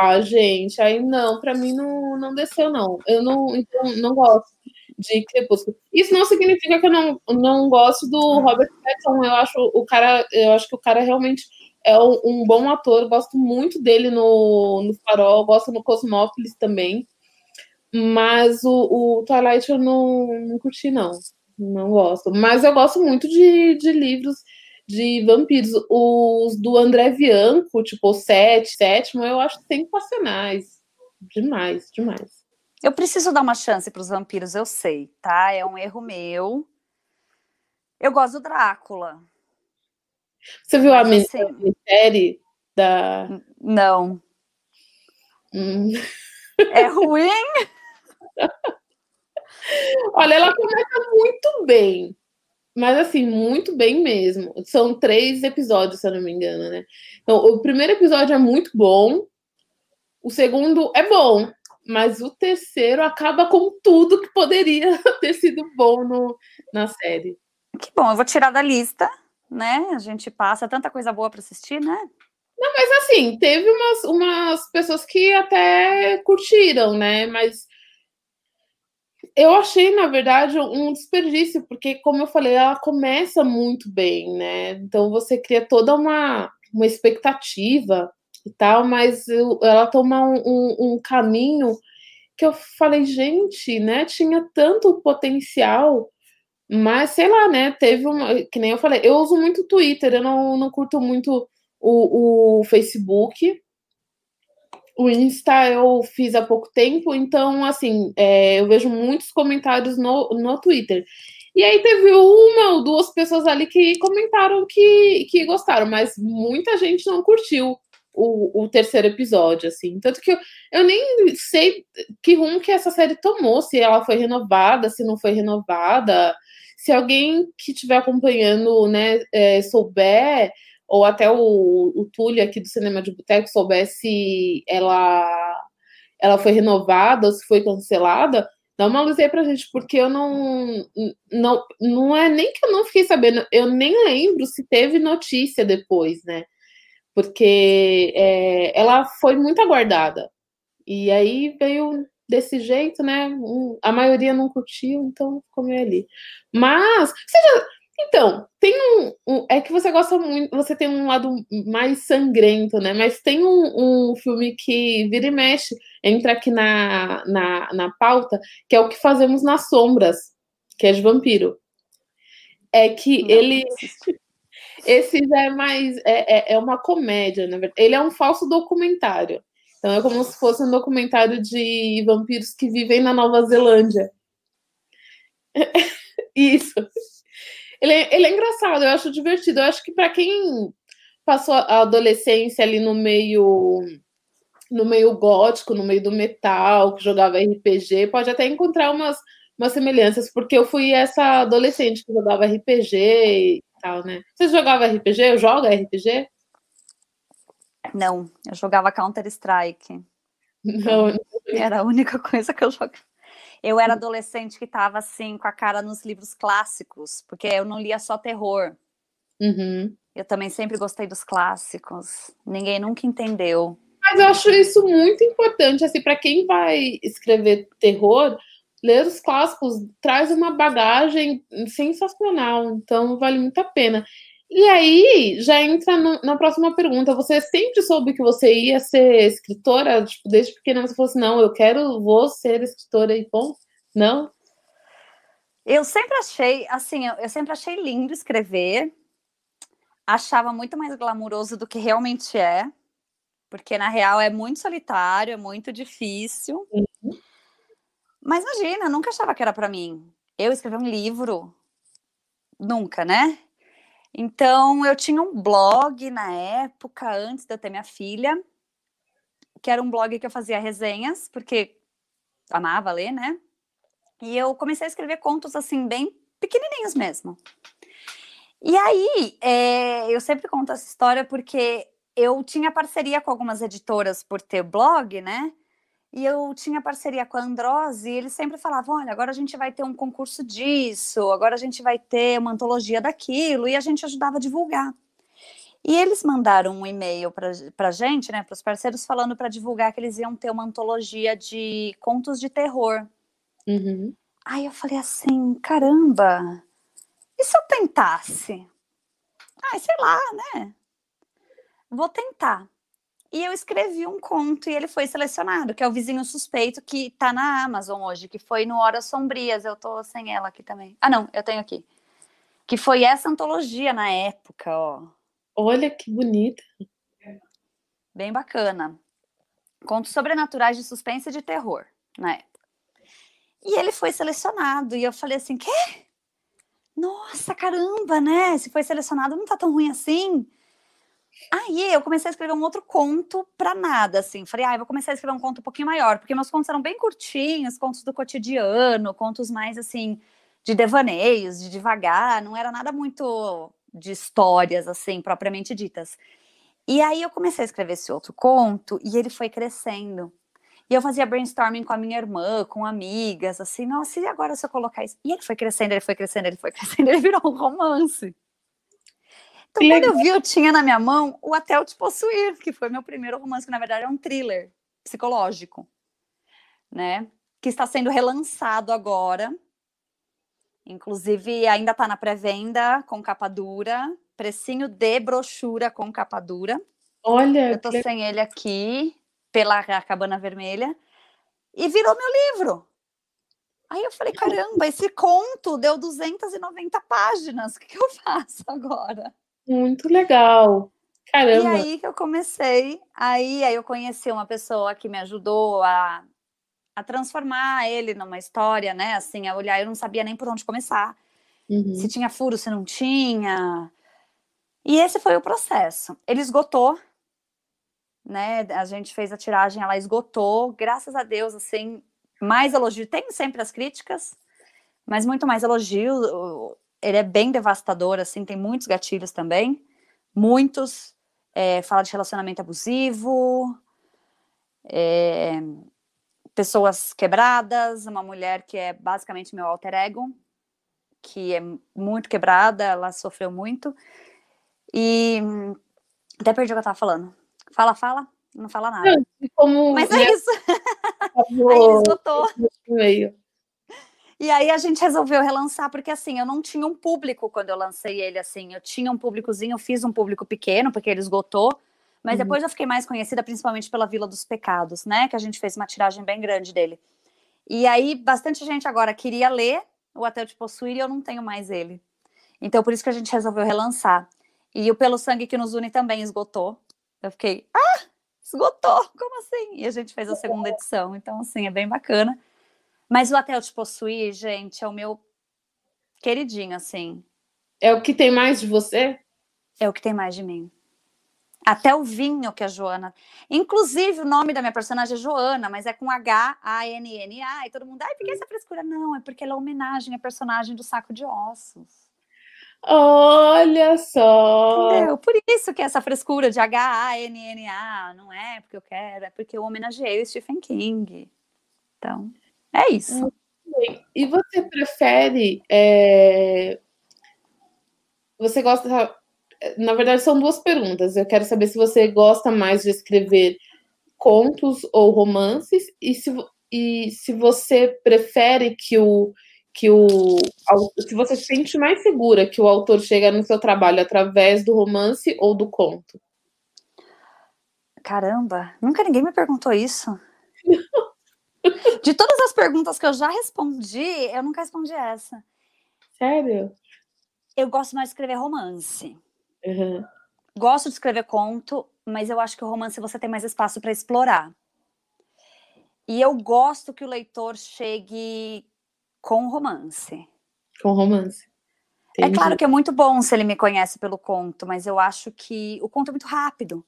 ah, gente, aí não, para mim não, não desceu, não. Eu não, então, não gosto de Crepúsculo. Isso não significa que eu não, não gosto do Robert Pattinson. Eu acho o cara, eu acho que o cara realmente é um, um bom ator, gosto muito dele no, no Farol, gosto no Cosmópolis também. Mas o, o Twilight eu não, não curti, não. Não gosto. Mas eu gosto muito de, de livros de vampiros. Os do André Bianco, tipo, o sete, sétimo, eu acho sensacionais. Demais, demais. Eu preciso dar uma chance para os vampiros, eu sei, tá? É um erro meu. Eu gosto do Drácula. Você viu Mas, a assim, série da. Não. Hum. É ruim? Olha, ela começa muito bem. Mas assim, muito bem mesmo. São três episódios, se eu não me engano, né? Então, o primeiro episódio é muito bom. O segundo é bom, mas o terceiro acaba com tudo que poderia ter sido bom no, na série. Que bom, eu vou tirar da lista, né? A gente passa tanta coisa boa para assistir, né? Não, mas assim, teve umas, umas pessoas que até curtiram, né? Mas eu achei, na verdade, um desperdício, porque, como eu falei, ela começa muito bem, né? Então você cria toda uma, uma expectativa e tal, mas eu, ela toma um, um, um, caminho que eu falei, gente, né? Tinha tanto potencial, mas sei lá, né? Teve uma. Que nem eu falei, eu uso muito Twitter, eu não, não curto muito o, o Facebook o Insta eu fiz há pouco tempo, então, assim, é, eu vejo muitos comentários no, no Twitter. E aí teve uma ou duas pessoas ali que comentaram que, que gostaram, mas muita gente não curtiu o, o terceiro episódio, assim. Tanto que eu, eu nem sei que rumo que essa série tomou, se ela foi renovada, se não foi renovada. Se alguém que estiver acompanhando, né, é, souber ou até o, o Túlio aqui do Cinema de Boteco soubesse ela ela foi renovada ou se foi cancelada, dá uma luz aí pra gente, porque eu não, não, não é nem que eu não fiquei sabendo, eu nem lembro se teve notícia depois, né? Porque é, ela foi muito aguardada. E aí veio desse jeito, né? A maioria não curtiu, então ficou meio ali. Mas, já, então, tem um, um, É que você gosta muito. Você tem um lado mais sangrento, né? Mas tem um, um filme que vira e mexe, entra aqui na, na, na pauta, que é o que fazemos nas sombras, que é de vampiro. É que Não, ele. Esse já é mais. É, é, é uma comédia, na verdade. Ele é um falso documentário. Então é como se fosse um documentário de vampiros que vivem na Nova Zelândia. Isso. Ele é, ele é engraçado, eu acho divertido. Eu acho que para quem passou a adolescência ali no meio no meio gótico, no meio do metal, que jogava RPG, pode até encontrar umas, umas semelhanças, porque eu fui essa adolescente que jogava RPG e tal, né? Você jogava RPG? Eu jogo RPG? Não, eu jogava Counter-Strike. Não, não, era a única coisa que eu jogava. Eu era adolescente que estava assim, com a cara nos livros clássicos, porque eu não lia só terror. Uhum. Eu também sempre gostei dos clássicos. Ninguém nunca entendeu. Mas eu acho isso muito importante, assim, para quem vai escrever terror, ler os clássicos traz uma bagagem sensacional, então vale muito a pena. E aí, já entra no, na próxima pergunta. Você sempre soube que você ia ser escritora? Tipo, desde pequena você falou assim, não, eu quero, vou ser escritora e bom? Não? Eu sempre achei, assim, eu, eu sempre achei lindo escrever. Achava muito mais glamuroso do que realmente é. Porque, na real, é muito solitário, é muito difícil. Uhum. Mas imagina, nunca achava que era para mim. Eu escrever um livro, nunca, né? Então, eu tinha um blog na época, antes de eu ter minha filha, que era um blog que eu fazia resenhas, porque amava ler, né? E eu comecei a escrever contos, assim, bem pequenininhos mesmo. E aí, é, eu sempre conto essa história porque eu tinha parceria com algumas editoras por ter blog, né? E eu tinha parceria com a Androse, e eles sempre falavam: olha, agora a gente vai ter um concurso disso, agora a gente vai ter uma antologia daquilo, e a gente ajudava a divulgar. E eles mandaram um e-mail para a gente, né, para os parceiros, falando para divulgar que eles iam ter uma antologia de contos de terror. Uhum. Aí eu falei assim: caramba, e se eu tentasse? Ah, sei lá, né? Vou tentar. E eu escrevi um conto e ele foi selecionado, que é o Vizinho Suspeito, que tá na Amazon hoje, que foi no Horas Sombrias. Eu tô sem ela aqui também. Ah, não, eu tenho aqui. Que foi essa antologia na época, ó. Olha que bonita. Bem bacana. Contos sobrenaturais de suspense e de terror, na época. E ele foi selecionado. E eu falei assim: quê? Nossa, caramba, né? Se foi selecionado, não tá tão ruim assim. Aí eu comecei a escrever um outro conto para nada, assim. Falei, ah, vou começar a escrever um conto um pouquinho maior, porque meus contos eram bem curtinhos, contos do cotidiano, contos mais assim de devaneios, de devagar, não era nada muito de histórias assim propriamente ditas. E aí eu comecei a escrever esse outro conto e ele foi crescendo. E eu fazia brainstorming com a minha irmã, com amigas, assim, nossa, e agora se eu colocar isso? E ele foi crescendo, ele foi crescendo, ele foi crescendo, ele virou um romance. Então, quando eu vi, eu tinha na minha mão o Até Eu Te Possuir, que foi meu primeiro romance, que na verdade é um thriller psicológico, né? Que está sendo relançado agora. Inclusive, ainda está na pré-venda com capa dura, precinho de brochura com capa dura. Olha. Eu tô que... sem ele aqui, pela Cabana Vermelha, e virou meu livro. Aí eu falei, caramba, esse conto deu 290 páginas, o que, que eu faço agora? Muito legal. Caramba. E aí que eu comecei, aí, aí eu conheci uma pessoa que me ajudou a, a transformar ele numa história, né? Assim, a olhar, eu não sabia nem por onde começar. Uhum. Se tinha furo, se não tinha. E esse foi o processo. Ele esgotou, né? A gente fez a tiragem, ela esgotou, graças a Deus, assim, mais elogio. Tem sempre as críticas, mas muito mais elogio ele é bem devastador, assim, tem muitos gatilhos também, muitos, é, fala de relacionamento abusivo, é, pessoas quebradas, uma mulher que é basicamente meu alter ego, que é muito quebrada, ela sofreu muito, e até perdi o que eu tava falando. Fala, fala, não fala nada. Como... Mas é isso. Aí ele esgotou. E aí a gente resolveu relançar, porque assim, eu não tinha um público quando eu lancei ele, assim, eu tinha um públicozinho, eu fiz um público pequeno, porque ele esgotou, mas uhum. depois eu fiquei mais conhecida principalmente pela Vila dos Pecados, né, que a gente fez uma tiragem bem grande dele. E aí, bastante gente agora queria ler o Até Eu Te Possuir e eu não tenho mais ele. Então, por isso que a gente resolveu relançar. E o Pelo Sangue que nos une também esgotou. Eu fiquei, ah, esgotou, como assim? E a gente fez a segunda edição, então, assim, é bem bacana. Mas o Até Eu Te Possuir, gente, é o meu queridinho, assim. É o que tem mais de você? É o que tem mais de mim. Até o vinho que a Joana. Inclusive, o nome da minha personagem é Joana, mas é com H-A-N-N-A. E todo mundo, ai, por que essa frescura? Não, é porque ela é homenagem à personagem do saco de ossos. Olha só! Entendeu? Por isso que essa frescura de H-A-N-N-A, não é porque eu quero, é porque eu homenageei o Stephen King. Então. É isso. E você prefere. É... Você gosta. Na verdade, são duas perguntas. Eu quero saber se você gosta mais de escrever contos ou romances e se, e se você prefere que o que o se você se sente mais segura que o autor chega no seu trabalho através do romance ou do conto. Caramba, nunca ninguém me perguntou isso. De todas as perguntas que eu já respondi, eu nunca respondi essa. Sério? Eu gosto mais de escrever romance. Uhum. Gosto de escrever conto, mas eu acho que o romance você tem mais espaço para explorar. E eu gosto que o leitor chegue com romance. Com romance. É Entendi. É claro que é muito bom se ele me conhece pelo conto, mas eu acho que o conto é muito rápido,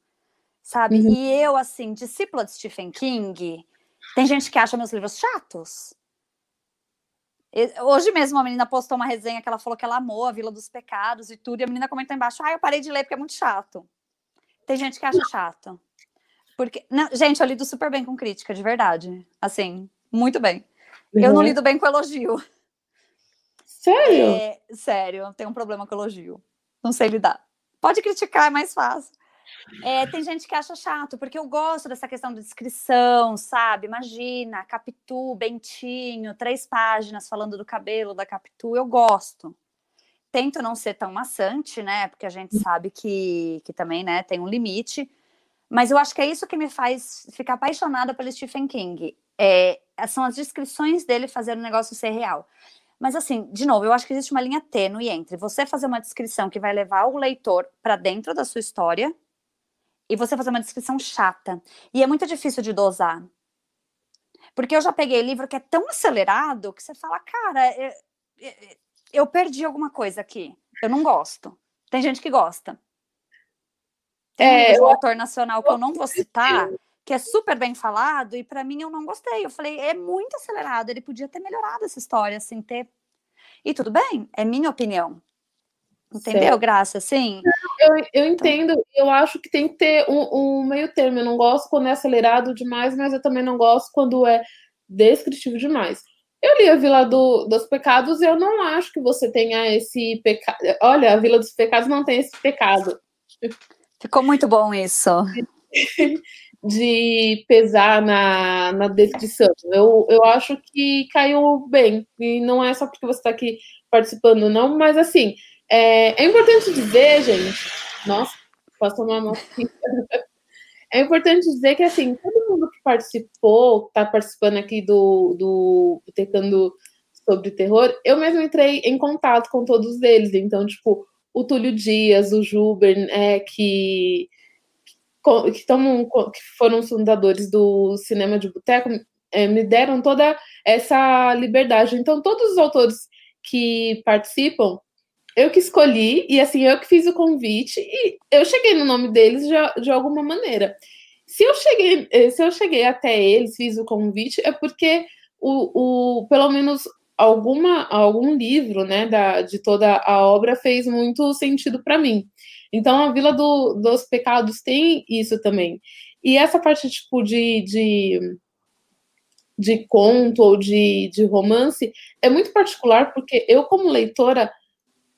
sabe? Uhum. E eu, assim, discípula de Stephen King, tem gente que acha meus livros chatos. Hoje mesmo a menina postou uma resenha que ela falou que ela amou a Vila dos Pecados e tudo, e a menina comentou embaixo: ah, eu parei de ler porque é muito chato. Tem gente que acha chato. Porque, não, gente, eu lido super bem com crítica, de verdade. Assim, muito bem. Uhum. Eu não lido bem com elogio. Sério? É, sério, eu tenho um problema com elogio. Não sei lidar. Pode criticar, é mais fácil. É, tem gente que acha chato, porque eu gosto dessa questão de descrição, sabe? Imagina, Capitu, Bentinho, três páginas falando do cabelo da Capitu, eu gosto. Tento não ser tão maçante, né? Porque a gente sabe que, que também né, tem um limite. Mas eu acho que é isso que me faz ficar apaixonada pelo Stephen King. É, são as descrições dele fazendo o negócio ser real. Mas assim, de novo, eu acho que existe uma linha tênue entre você fazer uma descrição que vai levar o leitor para dentro da sua história e você fazer uma descrição chata. E é muito difícil de dosar. Porque eu já peguei livro que é tão acelerado que você fala, cara, eu, eu perdi alguma coisa aqui. Eu não gosto. Tem gente que gosta. Tem é, um eu... autor nacional que eu não vou citar, que é super bem falado, e para mim eu não gostei. Eu falei, é muito acelerado, ele podia ter melhorado essa história, assim, ter. E tudo bem, é minha opinião. Entendeu, certo. Graça? Sim. Eu, eu entendo, então... eu acho que tem que ter um, um, meio termo. Eu não gosto quando é acelerado demais, mas eu também não gosto quando é descritivo demais. Eu li a Vila do, dos Pecados e eu não acho que você tenha esse pecado. Olha, a Vila dos Pecados não tem esse pecado. Ficou muito bom isso. De pesar na, na descrição. Eu, eu acho que caiu bem. E não é só porque você está aqui participando, não, mas assim, é, é importante dizer, gente. Nossa, posso tomar uma É importante dizer que, assim, todo mundo que participou, está participando aqui do, do Tecando sobre terror, eu mesmo entrei em contato com todos eles. Então, tipo, o Túlio Dias, o Juber, é, que, que, tomam, que foram os fundadores do Cinema de Boteco, é, me deram toda essa liberdade. Então, todos os autores que participam, eu que escolhi, e assim, eu que fiz o convite, e eu cheguei no nome deles de, de alguma maneira. Se eu cheguei, eh, se eu cheguei até eles, fiz o convite, é porque o, o pelo menos alguma algum livro, né, da, de toda a obra fez muito sentido para mim. Então a Vila do, dos Pecados tem isso também. E essa parte tipo de, de de conto ou de, de romance é muito particular porque eu como leitora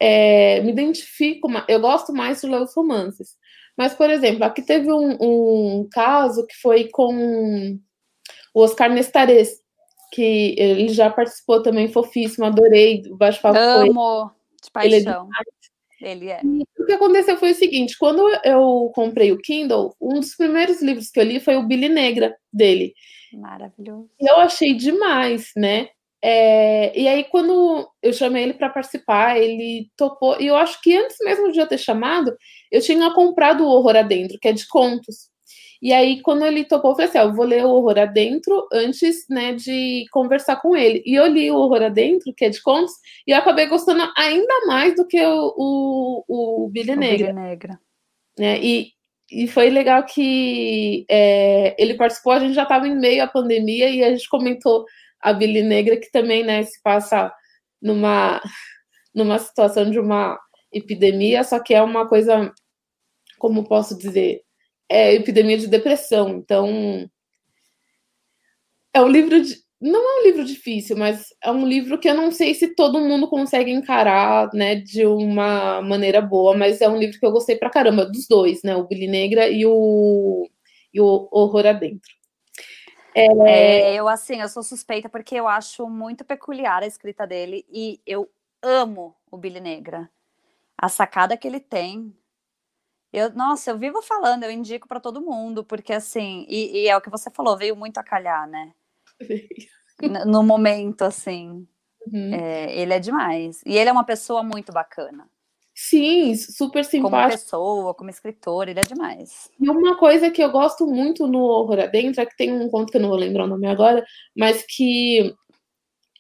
é, me identifico, eu gosto mais de ler os romances. Mas, por exemplo, aqui teve um, um caso que foi com o Oscar Nestares, que ele já participou também, fofíssimo, adorei o bate-papo Amo, de paixão. Ele é. Ele é. o que aconteceu foi o seguinte, quando eu comprei o Kindle, um dos primeiros livros que eu li foi o Billy Negra, dele. Maravilhoso. E eu achei demais, né? É, e aí, quando eu chamei ele para participar, ele topou. E eu acho que antes mesmo de eu ter chamado, eu tinha comprado o Horror Adentro, que é de contos. E aí, quando ele topou, eu falei assim: ó, eu vou ler o Horror Adentro antes né, de conversar com ele. E eu li o Horror Adentro, que é de contos, e eu acabei gostando ainda mais do que o, o, o Billy Negra. Billy Negra. É, e, e foi legal que é, ele participou, a gente já estava em meio à pandemia e a gente comentou a Billy Negra, que também né, se passa numa, numa situação de uma epidemia, só que é uma coisa, como posso dizer, é epidemia de depressão. Então, é um livro de. Não é um livro difícil, mas é um livro que eu não sei se todo mundo consegue encarar, né, de uma maneira boa, mas é um livro que eu gostei pra caramba, dos dois, né, o Billy Negra e o, e o Horror Adentro. É... É, eu, assim, eu sou suspeita porque eu acho muito peculiar a escrita dele e eu amo o Billy Negra. A sacada que ele tem. Eu, nossa, eu vivo falando, eu indico para todo mundo, porque assim, e, e, é o que você falou, veio muito a calhar, né? no momento, assim. Uhum. É, ele é demais. E ele é uma pessoa muito bacana. Sim, super simpático. Como pessoa, como escritor, ele é demais. E uma coisa que eu gosto muito no Horror Adentro é que tem um conto que eu não vou lembrar o nome agora, mas que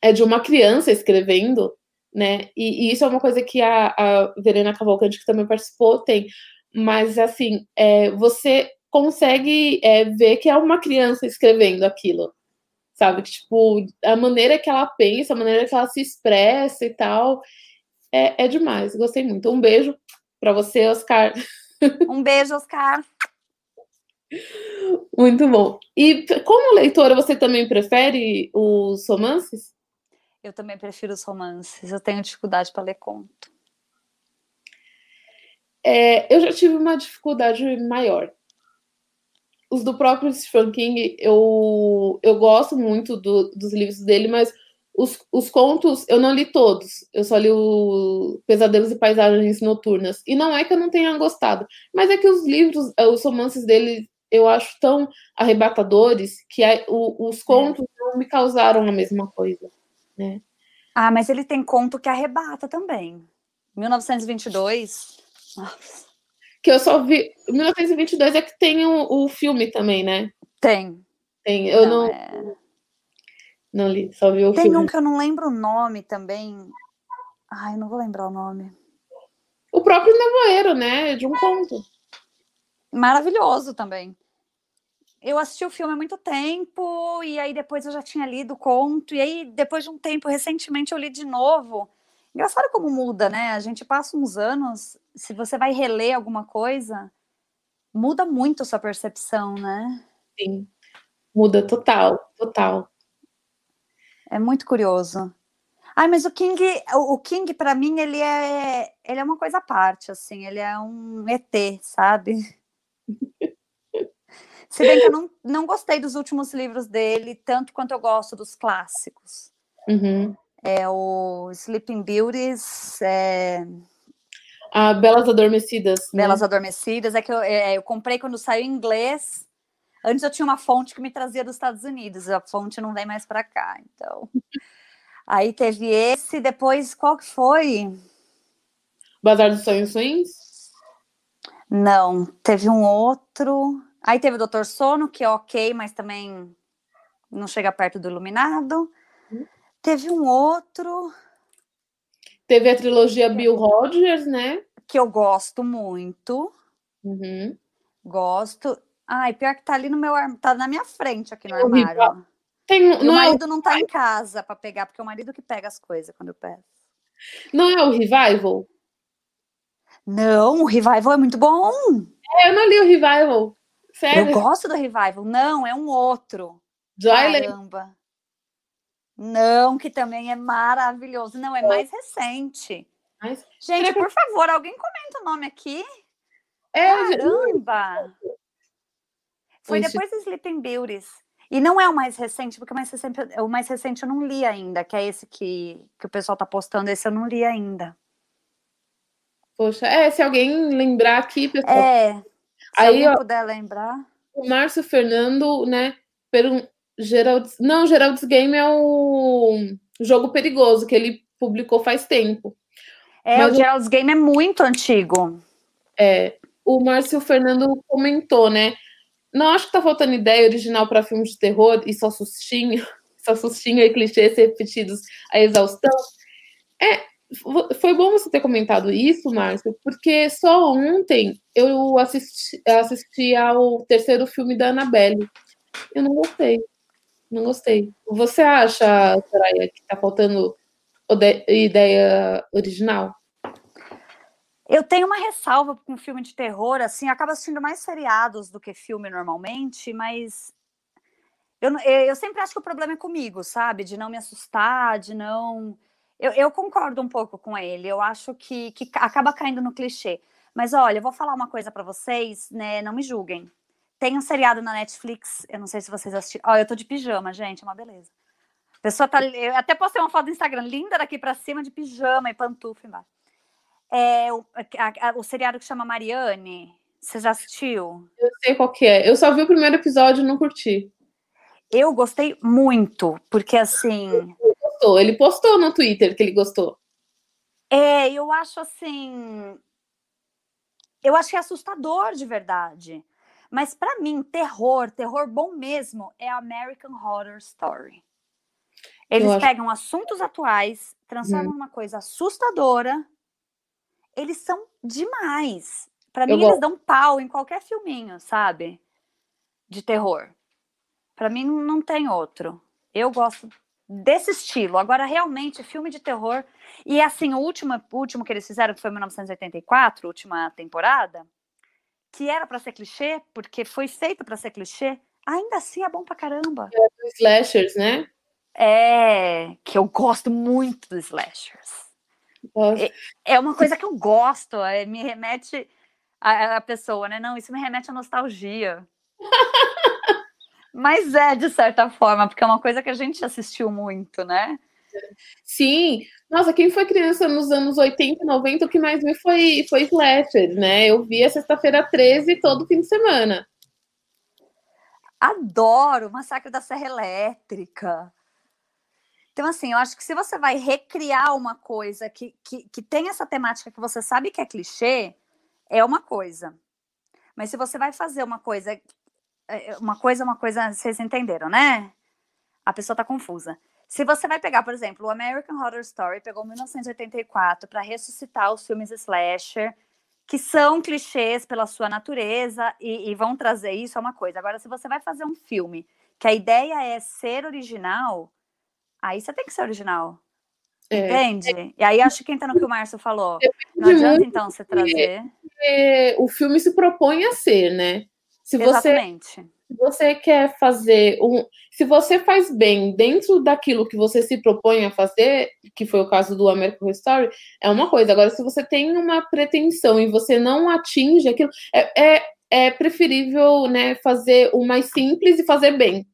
é de uma criança escrevendo, né? E, e isso é uma coisa que a, a Verena Cavalcante, que também participou, tem. Mas, assim, é, você consegue é, ver que é uma criança escrevendo aquilo, sabe? Tipo, a maneira que ela pensa, a maneira que ela se expressa e tal é, é demais. Gostei muito. Um beijo para você, Oscar. Um beijo, Oscar. Muito bom. E como leitora, você também prefere os romances? Eu também prefiro os romances. Eu tenho dificuldade para ler conto. É, eu já tive uma dificuldade maior. Os do próprio Stephen King, eu, eu gosto muito do, dos livros dele, mas os, os contos, eu não li todos, eu só li o Pesadelos e Paisagens Noturnas. E não é que eu não tenha gostado, mas é que os livros, eh, os romances dele, eu acho tão arrebatadores que a, o, os é. contos é. não me causaram a mesma coisa, né? Ah, mas ele tem conto que arrebata também. 1922. Nossa. Que eu só vi. 1922 é que tem o, o filme também, né? Tem. Tem. Eu não. não... É... Não li, só vi o Tem filme. um que eu não lembro o nome também. Ai, não vou lembrar o nome. O próprio Nevoeiro, né? De um conto. maravilhoso também. Eu assisti o filme há muito tempo, e aí depois eu já tinha lido o conto, e aí depois de um tempo, recentemente, eu li de novo. Engraçado como muda, né? A gente passa uns anos, se você vai reler alguma coisa, muda muito a sua percepção, né? Sim, muda total, total. É muito curioso. Ai, mas o King, o King para mim ele é, ele é uma coisa à parte, assim, ele é um ET, sabe? Se bem que eu não, não gostei dos últimos livros dele, tanto quanto eu gosto dos clássicos. Uhum. É o Sleeping Beauties, é... Ah, Belas Adormecidas. Né? Belas Adormecidas, é que eu, é, eu comprei quando saiu em inglês. Antes eu tinha uma fonte que me trazia dos Estados Unidos, a fonte não vem mais para cá, então. Aí teve esse, depois qual que foi? Bazar dos Sonhos Swings? Não, teve um outro. Aí teve o Doutor Sono, que é ok, mas também não chega perto do Iluminado. Uhum. Teve um outro. Teve a trilogia Bill Rogers, né? Que eu gosto muito. Uhum. Gosto. Ai, pior que tá ali no meu armário, tá na minha frente aqui no armário. Tem, e o é marido é... não tá em casa para pegar, porque é o marido que pega as coisas quando eu peço. Não é o Revival? Não, o Revival é muito bom. É, eu não li o Revival. Sério? Eu gosto do Revival. Não, é um outro. Joyland. Caramba. Não, que também é maravilhoso. Não, é, é. mais recente. Mas... Gente, por favor, alguém comenta o nome aqui. É, Caramba! Foi depois do Sleeping Beauties. E não é o mais recente, porque o mais recente, o mais recente eu não li ainda, que é esse que, que o pessoal tá postando, esse eu não li ainda. Poxa, é, se alguém lembrar aqui, pessoal. É, se Aí, ó, puder lembrar. O Márcio Fernando, né, per, Gerald's, não, Gerald's Game é o jogo perigoso que ele publicou faz tempo. É, Mas o Gerald's Game é muito antigo. É, o Márcio Fernando comentou, né? Não acho que tá faltando ideia original para filmes de terror e só sustinho, só sustinho e clichês repetidos a exaustão. É, foi bom você ter comentado isso, Márcio, porque só ontem eu assisti, assisti ao terceiro filme da Annabelle. Eu não gostei. Não gostei. Você acha, Soraya, que tá faltando ideia original? Eu tenho uma ressalva com filme de terror, assim, acaba assistindo mais seriados do que filme normalmente, mas eu, eu sempre acho que o problema é comigo, sabe? De não me assustar, de não. Eu, eu concordo um pouco com ele, eu acho que, que acaba caindo no clichê. Mas olha, eu vou falar uma coisa para vocês, né? Não me julguem. Tem um seriado na Netflix, eu não sei se vocês assistiram. Ó, eu tô de pijama, gente, é uma beleza. A pessoa tá. Eu até postei uma foto no Instagram, linda daqui para cima, de pijama e pantufa embaixo. É o, a, a, o seriado que chama Mariane. Você já assistiu? Eu sei qual que é. Eu só vi o primeiro episódio e não curti. Eu gostei muito, porque assim. Ele postou, ele postou no Twitter que ele gostou. É, eu acho assim. Eu acho que é assustador de verdade. Mas para mim, terror, terror bom mesmo, é American Horror Story. Eles pegam assuntos atuais, transformam hum. numa coisa assustadora eles são demais. Para mim, eles dão pau em qualquer filminho, sabe? De terror. Para mim, não tem outro. Eu gosto desse estilo. Agora, realmente, filme de terror. E assim, o último, o último que eles fizeram, que foi em 1984, última temporada, que era para ser clichê, porque foi feito para ser clichê, ainda assim é bom pra caramba. É slashers, né? É, que eu gosto muito dos slashers. É, é uma coisa que eu gosto, é, me remete a, pessoa, né? Não, isso me remete à nostalgia. Mas é, de certa forma, porque é uma coisa que a gente assistiu muito, né? Sim. Nossa, quem foi criança nos anos 80 e 90, o que mais vi foi, foi slasher, né? Eu vi a sexta-feira 13 todo fim de semana. Adoro Massacre da Serra Elétrica. Então, assim, eu acho que se você vai recriar uma coisa que, que, que tem essa temática que você sabe que é clichê, é uma coisa. Mas se você vai fazer uma coisa, é, é, uma coisa, uma coisa, vocês entenderam, né? A pessoa tá confusa. Se você vai pegar, por exemplo, o American Horror Story pegou 1984 para ressuscitar os filmes slasher, que são clichês pela sua natureza e, e, vão trazer isso é uma coisa. Agora, se você vai fazer um filme que a ideia é ser original, aí você tem que ser original. É. Entende? E aí acho que entra no que o Márcio falou. Não adianta então você trazer. o filme se propõe a ser, né? Se você, Exatamente. Se você quer fazer um. Se você faz bem dentro daquilo que você se propõe a fazer, que foi o caso do American Horror Story, é uma coisa. Agora, se você tem uma pretensão e você não atinge aquilo, é, é, é preferível né, fazer o mais simples e fazer bem.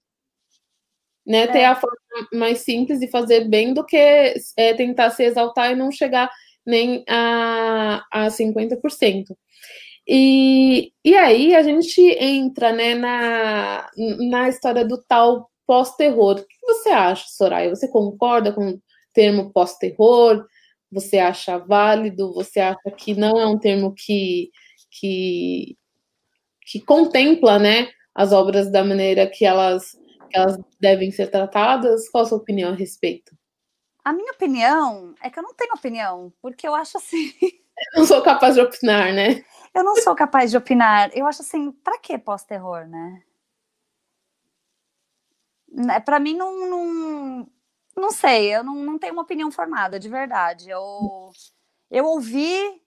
Né, é. Ter a forma mais simples e fazer bem do que é, tentar se exaltar e não chegar nem a, a 50%. E, e aí a gente entra né, na, na história do tal pós-terror. O que você acha, Soraya? Você concorda com o termo pós-terror? Você acha válido? Você acha que não é um termo que, que, que contempla né, as obras da maneira que elas, elas devem ser tratadas? Qual a sua opinião a respeito? A minha opinião é que eu não tenho opinião, porque eu acho assim. Eu não sou capaz de opinar, né? Eu não sou capaz de opinar. Eu acho assim, para que pós-terror, né? né para mim, não, não, não sei, eu não, não tenho uma opinião formada, de verdade. Eu, eu ouvi,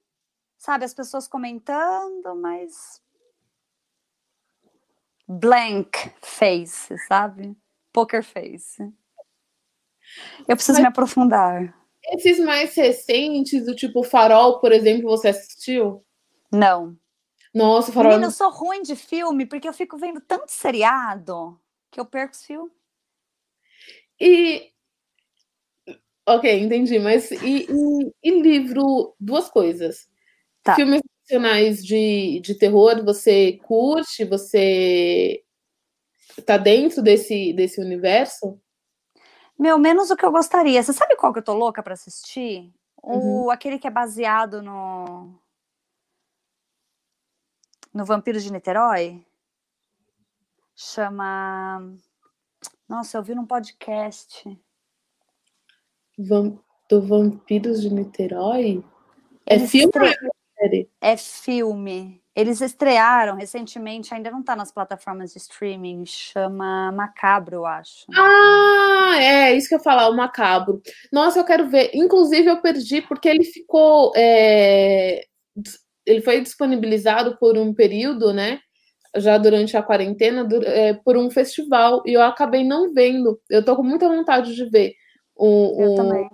sabe, as pessoas comentando, mas. Blank face, sabe? Poker face. Eu preciso mas, me aprofundar. Esses mais recentes, do tipo Farol, por exemplo, você assistiu? Não. Nossa, Farol. Menina, eu sou ruim de filme porque eu fico vendo tanto seriado que eu perco os filmes. E. Ok, entendi. Mas e, e, e livro, duas coisas. Tá. Filmes nacionais de, de terror, você curte? Você tá dentro desse, desse universo? Meu, menos o que eu gostaria. Você sabe qual que eu tô louca para assistir? Uhum. O, aquele que é baseado no no Vampiros de Niterói. Chama. Nossa, eu vi num podcast. Do Vampiros de Niterói? É Eles filme estre... é série? É filme. Eles estrearam recentemente, ainda não está nas plataformas de streaming, chama Macabro, eu acho. Ah, é, isso que eu ia falar, o Macabro. Nossa, eu quero ver. Inclusive, eu perdi porque ele ficou. É ele foi disponibilizado por um período, né? Já durante a quarentena, é, por um festival, e eu acabei não vendo. Eu tô com muita vontade de ver o. Eu o, também.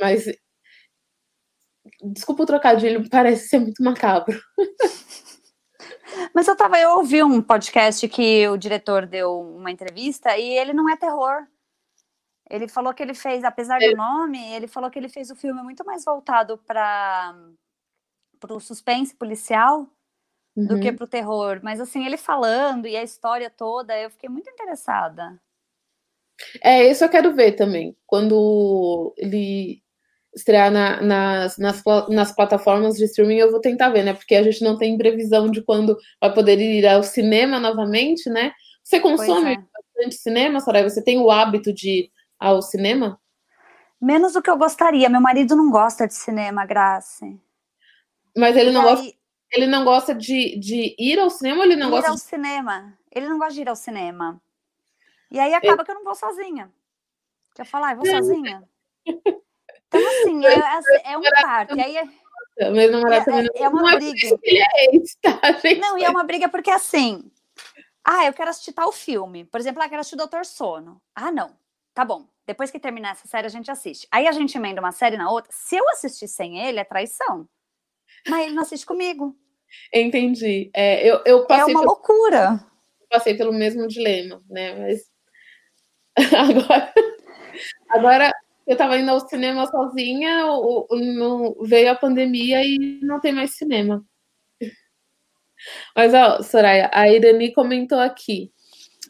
Mas. Desculpa o trocadilho, parece ser muito macabro. Mas eu tava, eu ouvi um podcast que o diretor deu uma entrevista e ele não é terror. Ele falou que ele fez, apesar é. do nome, ele falou que ele fez o filme muito mais voltado para pro suspense policial uhum. do que uhum. pro terror. Mas assim, ele falando e a história toda, eu fiquei muito interessada. É, isso eu quero ver também. Quando ele estrear na, nas, nas, nas plataformas de streaming, eu vou tentar ver, né? Porque a gente não tem previsão de quando vai poder ir ao cinema novamente, né? Você consome é. bastante cinema, Soraya? Você tem o hábito de ir ao cinema? Menos do que eu gostaria. Meu marido não gosta de cinema, Graça. Mas ele não, aí... gosta, ele não gosta de, de ir ao cinema ou ele não ir gosta ao de... cinema. Ele não gosta de ir ao cinema. E aí acaba que eu não vou sozinha. Que eu falar, ah, vou sozinha. Então, assim, é, é, é um parto. Aí é, meu namorado também não, é uma briga. Ele é esse, tá, gente? Não, e é uma briga porque assim. Ah, eu quero assistir tal filme. Por exemplo, ah, quero assistir Doutor Sono. Ah, não. Tá bom. Depois que terminar essa série, a gente assiste. Aí a gente emenda uma série na outra. Se eu assistir sem ele, é traição. Mas ele não assiste comigo. Entendi. É, eu, eu passei é uma pelo, loucura. Passei pelo mesmo dilema, né? Mas agora, agora eu estava indo ao cinema sozinha, o, o, veio a pandemia e não tem mais cinema. Mas, ó, Soraya, a Irani comentou aqui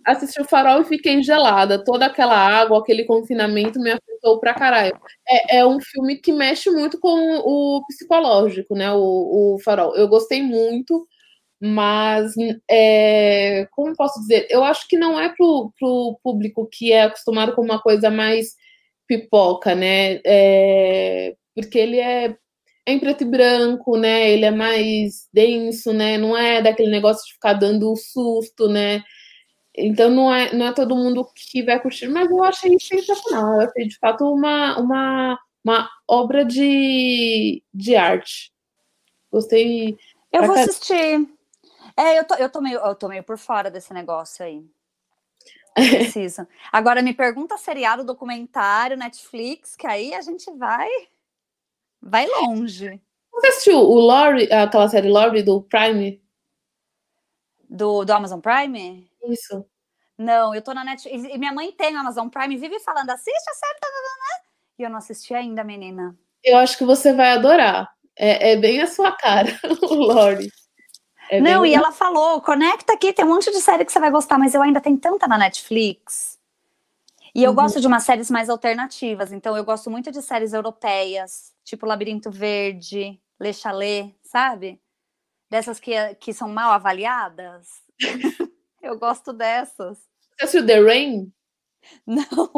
assisti o Farol e fiquei gelada. Toda aquela água, aquele confinamento me afetou pra caralho. É, é um filme que mexe muito com o psicológico, né? O, o Farol. Eu gostei muito, mas é, como posso dizer? Eu acho que não é pro, pro público que é acostumado com uma coisa mais pipoca, né? É, porque ele é é em preto e branco, né? Ele é mais denso, né? Não é daquele negócio de ficar dando um susto, né? Então não é, não é todo mundo que vai curtir, mas eu achei sensacional. Eu achei de fato uma, uma, uma obra de, de arte. Gostei. Eu vou assistir. É, eu tô, eu, tô meio, eu tô meio por fora desse negócio aí. Preciso. Agora me pergunta seriado, documentário, Netflix, que aí a gente vai vai longe. Você assistiu o Lori, aquela série Lori do Prime? Do, do Amazon Prime? Isso. Não, eu tô na Netflix. E minha mãe tem Amazon Prime, vive falando, assiste a série, tá, tá, tá, e eu não assisti ainda, menina. Eu acho que você vai adorar. É, é bem a sua cara, o Lori. É não, bem... e ela falou, conecta aqui, tem um monte de série que você vai gostar, mas eu ainda tenho tanta na Netflix. E eu uhum. gosto de umas séries mais alternativas, então eu gosto muito de séries europeias, tipo Labirinto Verde, Le Chalet, sabe? Dessas que, que são mal avaliadas. eu gosto dessas. Você assistiu The Rain? Não.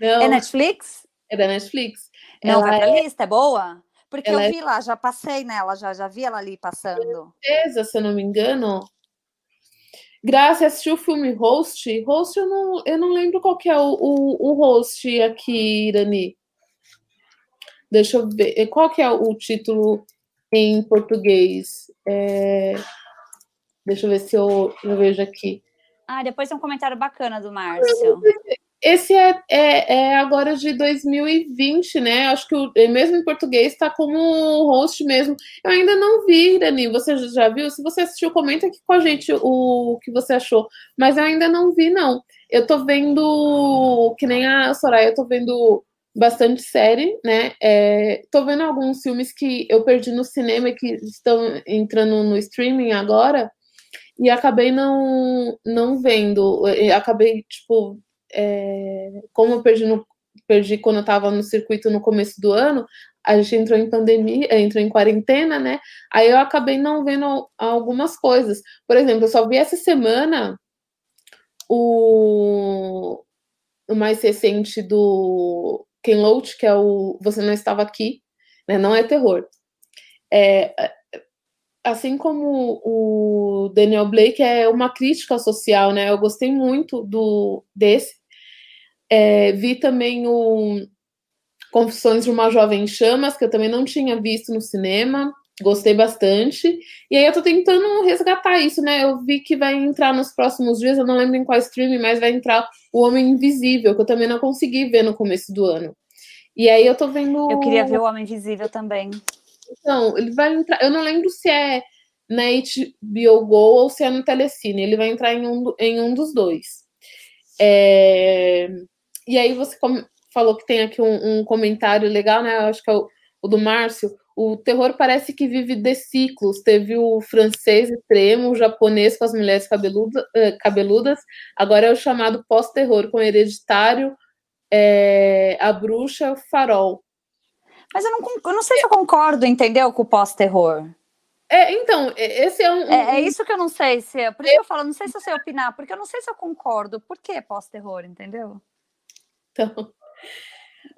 Não. É Netflix? É da Netflix. Não, ela vai pra é... lista, é boa? Porque ela eu é vi lá, já passei nela, já, já vi ela ali passando. Com certeza, se eu não me engano. Graça, assistiu o filme Host? Host, eu não, eu não lembro qual que é o, o, o host aqui, Irani. Deixa eu ver. Qual que é o título em português? É... Deixa eu ver se eu, eu vejo aqui. Ah, depois tem um comentário bacana do Márcio. Esse é, é, é, agora de 2020, né? Acho que o, mesmo em português está como host mesmo. Eu ainda não vi, Dani. Você já viu? Se você assistiu, comenta aqui com a gente o que você achou. Mas eu ainda não vi, não. Eu tô vendo, que nem a Soraya, eu tô vendo bastante série, né? É, tô vendo alguns filmes que eu perdi no cinema e que estão entrando no streaming agora. E acabei não, não vendo. Acabei, tipo, é, como eu perdi, no, perdi quando eu estava no circuito no começo do ano, a gente entrou em pandemia, entrou em quarentena, né? Aí eu acabei não vendo algumas coisas. Por exemplo, eu só vi essa semana o, o mais recente do Ken Loach, que é o Você Não Estava Aqui, né? Não é terror. É, assim como o Daniel Blake é uma crítica social, né? Eu gostei muito do desse. É, vi também o Confissões de uma Jovem Chamas, que eu também não tinha visto no cinema. Gostei bastante. E aí eu tô tentando resgatar isso, né? Eu vi que vai entrar nos próximos dias, eu não lembro em qual stream, mas vai entrar o Homem Invisível, que eu também não consegui ver no começo do ano. E aí eu tô vendo. Eu queria ver o Homem Invisível também. Então, ele vai entrar. Eu não lembro se é na HBO Go ou se é no Telecine. Ele vai entrar em um, em um dos dois. É... E aí você falou que tem aqui um, um comentário legal, né? Eu acho que é o, o, do Márcio. O terror parece que vive de ciclos. Teve o francês extremo, o japonês com as mulheres cabeluda, eh, cabeludas. Agora é o chamado pós-terror, com hereditário, é, a bruxa, o farol. Mas eu não, eu não sei se eu concordo, entendeu, com o pós-terror. É, então, esse é um. É, é, isso que eu não sei se. É, por isso que eu falo, não sei se eu sei opinar, porque eu não sei se eu concordo. Por que pós-terror, entendeu? Então. Mas...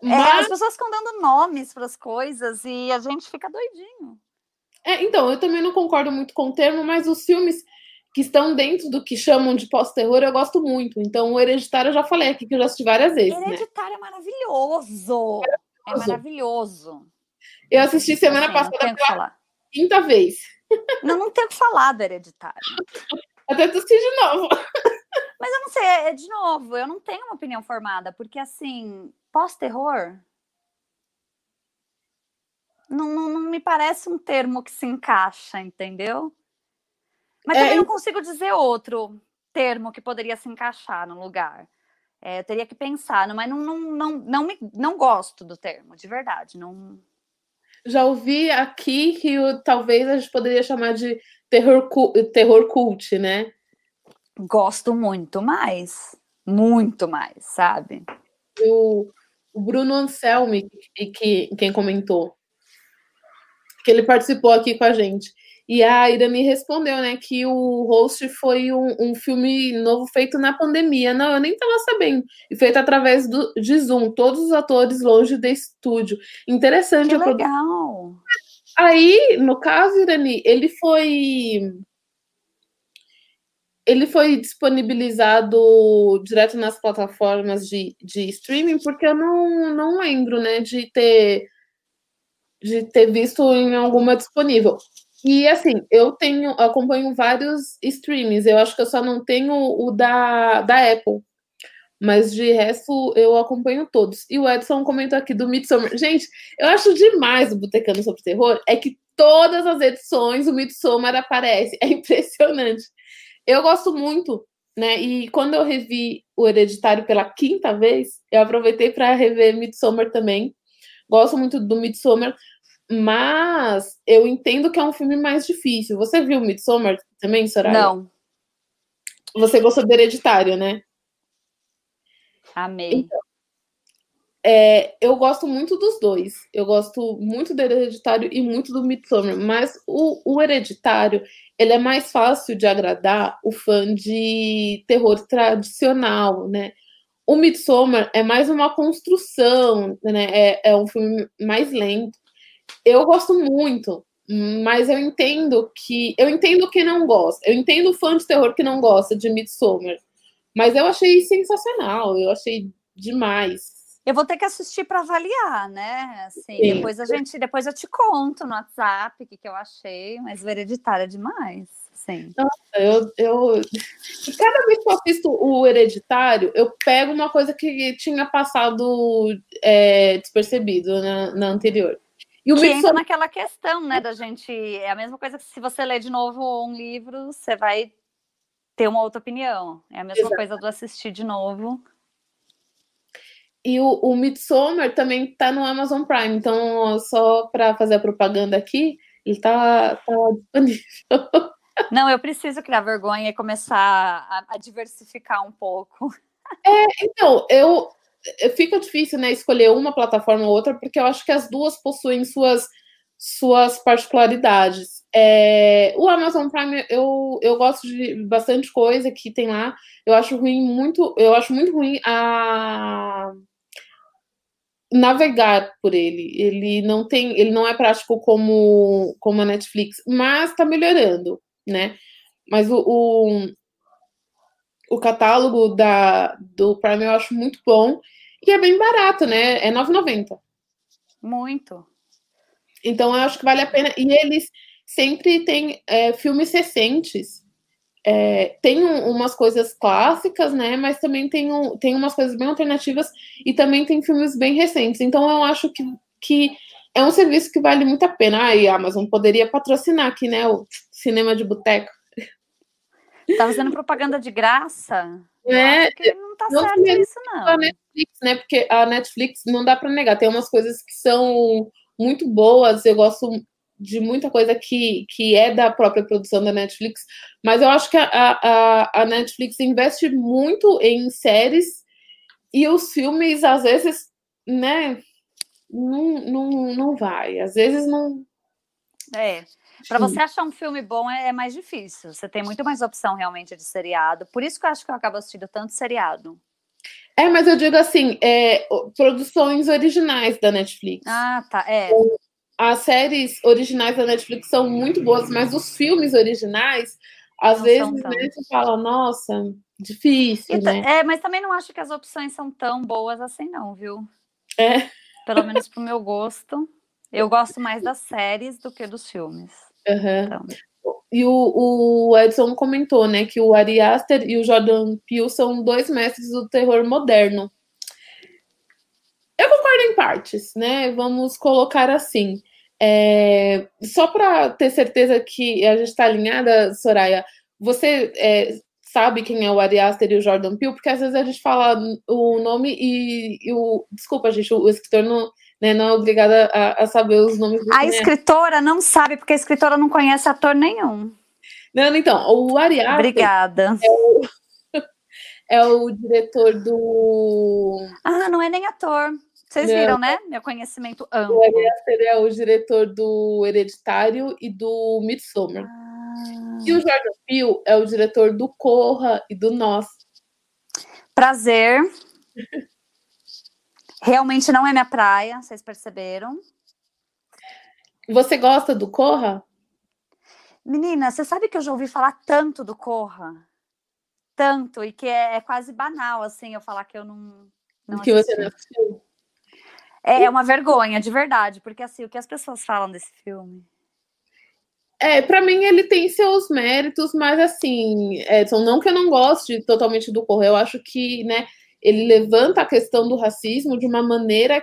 É, as pessoas ficam dando nomes para as coisas e a gente fica doidinho. É, então, eu também não concordo muito com o termo, mas os filmes que estão dentro do que chamam de pós-terror eu gosto muito. Então, o Hereditário eu já falei aqui que eu já assisti várias vezes. Né? Hereditário né? é maravilhoso. É maravilhoso. Eu assisti semana assim, passada pela quinta vez. Não, não tenho o que falar do Hereditário. Até assistir de novo. Mas eu não sei, é, de novo, eu não tenho uma opinião formada, porque assim, pós-terror não, não, não, me parece um termo que se encaixa, entendeu? Mas é, também não consigo dizer outro termo que poderia se encaixar no lugar. É, eu teria que pensar, mas não, não, não, não, me, não gosto do termo, de verdade. Não... Já ouvi aqui que o, talvez a gente poderia chamar de terror, terror cult, né? Gosto muito mais. Muito mais, sabe? O, o Bruno Anselmi, que, que, quem comentou, que ele participou aqui com a gente. E a Irani respondeu, né, que o host foi um, um, filme novo feito na pandemia. Não, eu nem estava sabendo. E feito através do, de Zoom, todos os atores longe do estúdio. Interessante. Que legal! Aí, no caso, Irani, ele foi ele foi disponibilizado direto nas plataformas de, de streaming, porque eu não, não lembro, né, de ter de ter visto em alguma disponível. E assim, eu tenho, acompanho vários streams, eu acho que eu só não tenho o da, da Apple. Mas de resto, eu acompanho todos. E o Edson comentou aqui do Midsommar. Gente, eu acho demais o Botecano sobre Terror, é que todas as edições o Midsommar aparece. É impressionante. Eu gosto muito, né? E quando eu revi o Hereditário pela quinta vez, eu aproveitei para rever Midsommar também. Gosto muito do Midsommar, mas eu entendo que é um filme mais difícil. Você viu Midsommar também, Soraya? Não. Você gostou do Hereditário, né? Amei. Então, é, eu gosto muito dos dois. Eu gosto muito do Hereditário e muito do Midsommar. Mas o, o Hereditário, ele é mais fácil de agradar o fã de terror tradicional, né? O Midsommar é mais uma construção, né? É, é um filme mais lento. Eu gosto muito, mas eu entendo que eu entendo quem não gosta. Eu entendo o fã de terror que não gosta de Midsommar. Mas eu achei sensacional, eu achei demais. Eu vou ter que assistir para avaliar, né? Assim, depois a gente, depois eu te conto no WhatsApp o que, que eu achei, mas o hereditário é demais. Sim. Nossa, eu, eu. Cada vez que eu assisto o Hereditário, eu pego uma coisa que tinha passado é, despercebido na, na anterior. E o que entra naquela questão, né, da gente. É a mesma coisa que se você ler de novo um livro, você vai ter uma outra opinião. É a mesma Exato. coisa do assistir de novo. E o, o Midsommar também está no Amazon Prime, então só para fazer a propaganda aqui, ele está tá disponível. Não, eu preciso criar vergonha e começar a, a diversificar um pouco. É, então, eu fica difícil, né, escolher uma plataforma ou outra, porque eu acho que as duas possuem suas suas particularidades. É, o Amazon Prime, eu, eu gosto de bastante coisa que tem lá. Eu acho ruim muito, eu acho muito ruim a navegar por ele. Ele não tem, ele não é prático como como a Netflix, mas está melhorando, né? Mas o, o, o, catálogo da, do Prime eu acho muito bom e é bem barato, né? É 9,90. Muito. Então eu acho que vale a pena. E eles sempre têm é, filmes recentes. É, tem um, umas coisas clássicas, né? Mas também tem, um, tem umas coisas bem alternativas e também tem filmes bem recentes. Então eu acho que, que é um serviço que vale muito a pena. Ah, e a Amazon poderia patrocinar aqui, né? O cinema de boteco. Tá fazendo propaganda de graça? É, não tá certo isso, não. A Netflix, né? Porque a Netflix não dá para negar, tem umas coisas que são muito boas. Eu gosto de muita coisa que, que é da própria produção da Netflix, mas eu acho que a, a, a Netflix investe muito em séries e os filmes, às vezes, né, não, não, não vai. Às vezes não. É. Para você achar um filme bom é, é, mais difícil. Você tem muito mais opção realmente de seriado. Por isso que eu acho que eu acabo assistindo tanto seriado. É, mas eu digo assim, é, produções originais da Netflix. Ah, tá. É. As séries originais da Netflix são muito boas, mas os filmes originais, às não vezes, né, você fala, nossa, difícil, né? É, mas também não acho que as opções são tão boas assim, não, viu? É. Pelo menos pro meu gosto. Eu gosto mais das séries do que dos filmes. Uhum. Então. E o, o, Edson comentou, né, que o Ari Aster e o Jordan Peele são dois mestres do terror moderno. Eu concordo em partes, né? Vamos colocar assim. É, só para ter certeza que a gente está alinhada, Soraya, você é, sabe quem é o Ari Aster e o Jordan Peele? Porque às vezes a gente fala o nome e, e o. Desculpa, gente, o, escritor não né, não é obrigada a, a saber os nomes A escritora não sabe, porque a escritora não conhece ator nenhum. Não, então, o Ari Obrigada. É o, é o diretor do. Ah, não é nem ator. Vocês não. viram, né? Meu conhecimento amplo. O Ari Aster é o diretor do Hereditário e do Midsommar. Ah. E o Jordan Peele é o diretor do Corra e do Nós. Prazer. Realmente não é minha praia, vocês perceberam? Você gosta do Corra? Menina, você sabe que eu já ouvi falar tanto do Corra? Tanto, e que é, é quase banal, assim, eu falar que eu não. não que você não assistiu? É, é uma vergonha, de verdade, porque assim, o que as pessoas falam desse filme. É, para mim ele tem seus méritos, mas assim, Edson, não que eu não goste totalmente do Corra, eu acho que, né, ele levanta a questão do racismo de uma maneira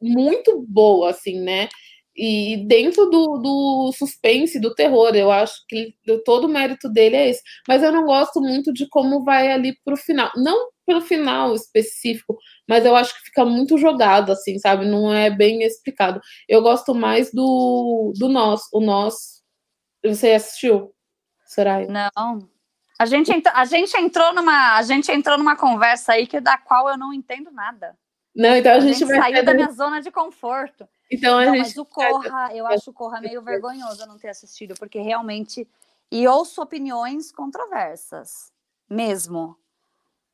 muito boa, assim, né? E dentro do, do suspense, do terror, eu acho que todo o mérito dele é esse. Mas eu não gosto muito de como vai ali pro final. Não pelo final específico, mas eu acho que fica muito jogado, assim, sabe? Não é bem explicado. Eu gosto mais do, do Nós. O Nós. Você assistiu, Soraya? Não. A gente, a gente entrou numa a gente entrou numa conversa aí que da qual eu não entendo nada. Não, então a, a gente, gente vai saiu da minha zona de conforto. Então a não, gente mas o Corra, eu acho o Corra meio vergonhoso não ter assistido, porque realmente e ouço opiniões controversas, mesmo.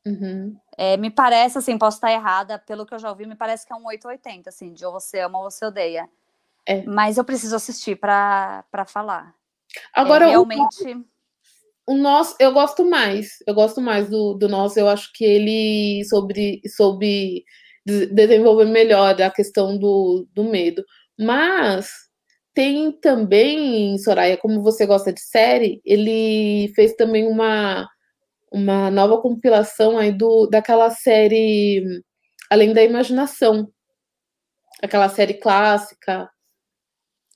Uhum. É, me parece assim, posso estar errada, pelo que eu já ouvi, me parece que é um 880, assim, de ou você ama ou você odeia. É. Mas eu preciso assistir para falar. Agora, é, realmente. O, o nosso, eu gosto mais. Eu gosto mais do, do nosso. Eu acho que ele sobre, soube desenvolver melhor a questão do, do medo. Mas tem também, Soraya, como você gosta de série, ele fez também uma, uma nova compilação aí do, daquela série Além da Imaginação. Aquela série clássica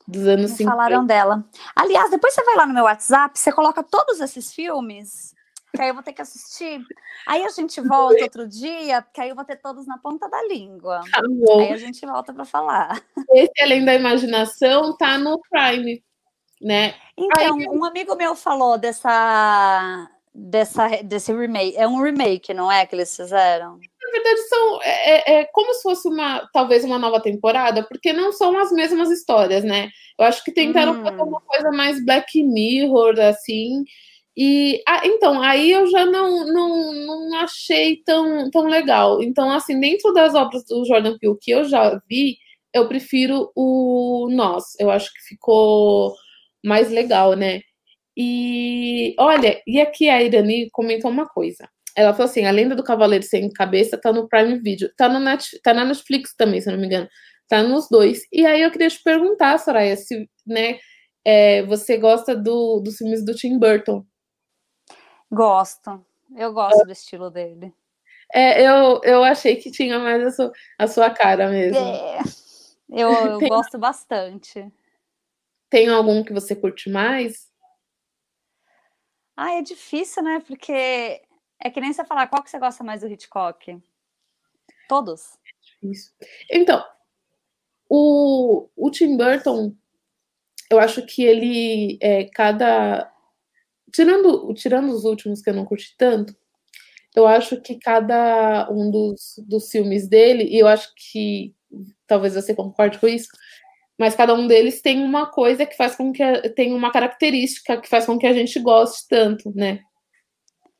dos anos 50. Falaram dela. Aliás, depois você vai lá no meu WhatsApp, você coloca todos esses filmes que aí eu vou ter que assistir. Aí a gente volta outro dia, que aí eu vou ter todos na ponta da língua. Tá bom. Aí a gente volta para falar. Esse Além da Imaginação tá no Prime, né? Então, aí... um amigo meu falou dessa, dessa, desse remake. É um remake, não é, que eles fizeram? Na verdade, são, é, é, é como se fosse uma, talvez uma nova temporada, porque não são as mesmas histórias, né? Eu acho que tentaram hum. fazer uma coisa mais Black Mirror, assim, e ah, então, aí eu já não, não, não achei tão, tão legal. Então, assim, dentro das obras do Jordan Peele que eu já vi, eu prefiro o Nós. Eu acho que ficou mais legal, né? E olha, e aqui a Irani comentou uma coisa. Ela falou assim: a lenda do Cavaleiro Sem Cabeça tá no Prime Video, tá, no Net, tá na Netflix também, se não me engano. Tá nos dois. E aí eu queria te perguntar, Soraya, se né, é, você gosta do, dos filmes do Tim Burton. Gosto. Eu gosto do estilo dele. É, eu, eu achei que tinha mais a sua, a sua cara mesmo. É, eu, eu Tem... gosto bastante. Tem algum que você curte mais? Ah, é difícil, né? Porque é que nem você falar qual que você gosta mais do Hitchcock. Todos. Isso. Então, o, o Tim Burton, eu acho que ele, é, cada tirando, tirando os últimos que eu não curti tanto, eu acho que cada um dos, dos filmes dele, e eu acho que talvez você concorde com isso, mas cada um deles tem uma coisa que faz com que a, tem uma característica que faz com que a gente goste tanto, né?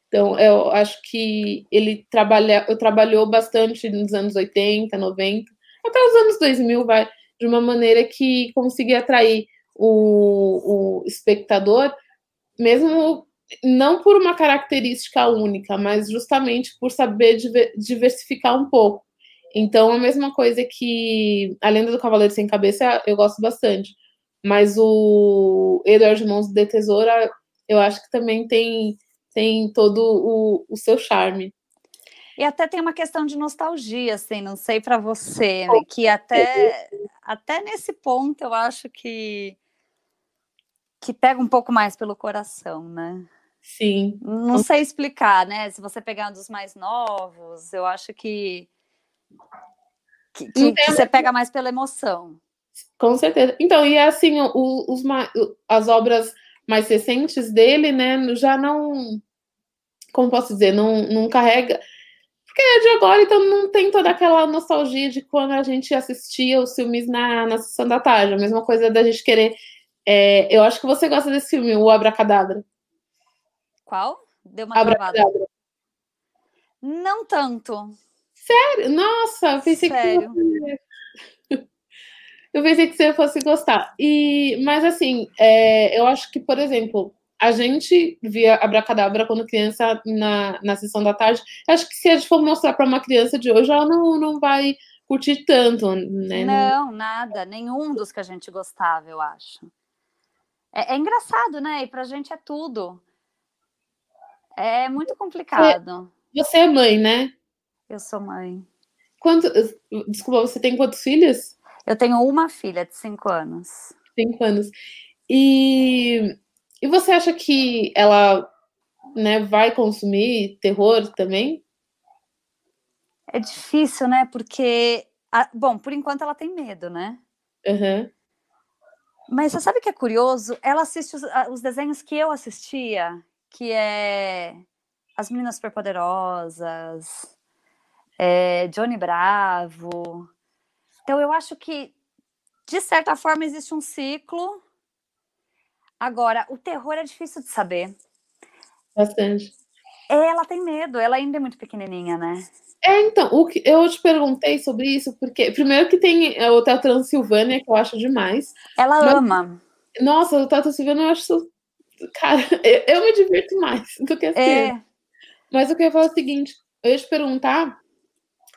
Então, eu acho que ele trabalha, trabalhou bastante nos anos 80, 90, até os anos 2000, vai, de uma maneira que conseguia atrair o, o espectador mesmo não por uma característica única, mas justamente por saber diversificar um pouco. Então, a mesma coisa que a Lenda do Cavaleiro Sem Cabeça eu gosto bastante, mas o Edward Mãos de Tesoura eu acho que também tem, tem todo o, o seu charme. E até tem uma questão de nostalgia, assim, não sei para você, né, que até, até nesse ponto eu acho que que pega um pouco mais pelo coração, né? Sim. Não sei explicar, né? Se você pegar um dos mais novos, eu acho que, que, que, que você pega mais pela emoção. Com certeza. Então, e é assim, o, os, as obras mais recentes dele, né, já não. Como posso dizer? Não, não carrega. Porque é de agora, então não tem toda aquela nostalgia de quando a gente assistia os filmes na, na sessão da tarde. A mesma coisa da gente querer é, eu acho que você gosta desse filme, o Abracadabra. Qual? Deu uma Abracadabra. Não tanto. Sério? Nossa, pensei Sério. que. Eu pensei que você fosse gostar. E, mas assim, é, eu acho que, por exemplo, a gente via Abracadabra quando criança na, na sessão da tarde. Acho que se a gente for mostrar para uma criança de hoje, ela não, não vai curtir tanto, né? Não, nada. Nenhum dos que a gente gostava, eu acho. É, é engraçado, né? E pra gente é tudo. É muito complicado. Você, você é mãe, né? Eu sou mãe. Quanto, desculpa, você tem quantos filhos? Eu tenho uma filha de cinco anos. Cinco anos. E, e você acha que ela né, vai consumir terror também? É difícil, né? Porque, a, bom, por enquanto ela tem medo, né? Uhum. Mas você sabe que é curioso? Ela assiste os, os desenhos que eu assistia, que é As Meninas Superpoderosas, é, Johnny Bravo. Então eu acho que, de certa forma, existe um ciclo. Agora, o terror é difícil de saber. Bastante. Ela tem medo, ela ainda é muito pequenininha, né? É, então, o que eu te perguntei sobre isso, porque primeiro que tem o Hotel Transilvânia, que eu acho demais. Ela mas, ama. Nossa, o Hotel Transilvânia eu acho. Cara, eu, eu me divirto mais do que assim. É. Mas eu queria falar o seguinte: eu ia te perguntar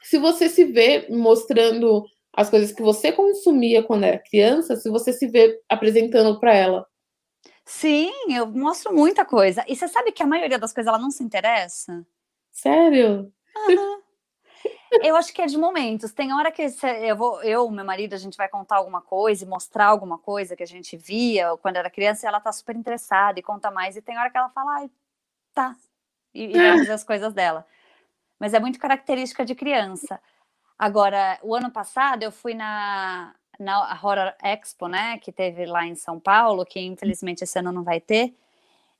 se você se vê mostrando as coisas que você consumia quando era criança, se você se vê apresentando para ela. Sim, eu mostro muita coisa. E você sabe que a maioria das coisas ela não se interessa? Sério? Uhum. Eu acho que é de momentos. Tem hora que eu vou, eu, meu marido, a gente vai contar alguma coisa e mostrar alguma coisa que a gente via quando era criança e ela tá super interessada e conta mais. E tem hora que ela fala, ai, tá. E, e vai fazer as coisas dela. Mas é muito característica de criança. Agora, o ano passado eu fui na, na Horror Expo, né, que teve lá em São Paulo, que infelizmente esse ano não vai ter.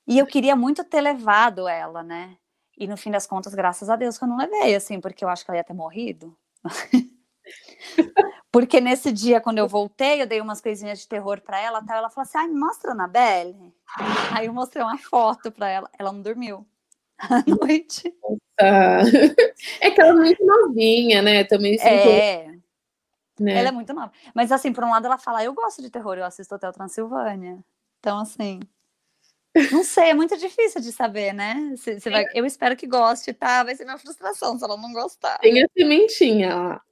E eu queria muito ter levado ela, né? E no fim das contas, graças a Deus que eu não levei, assim, porque eu acho que ela ia ter morrido. porque nesse dia, quando eu voltei, eu dei umas coisinhas de terror para ela, tal, ela falou assim: ai, mostra a Anabelle. Aí eu mostrei uma foto para ela, ela não dormiu à noite. É que ela é muito novinha, né? Também É. Né? Ela é muito nova. Mas assim, por um lado, ela fala: eu gosto de terror, eu assisto Hotel Transilvânia. Então, assim. Não sei, é muito difícil de saber, né? Se vai, eu espero que goste, tá? Vai ser minha frustração se ela não gostar. Tem a sementinha lá.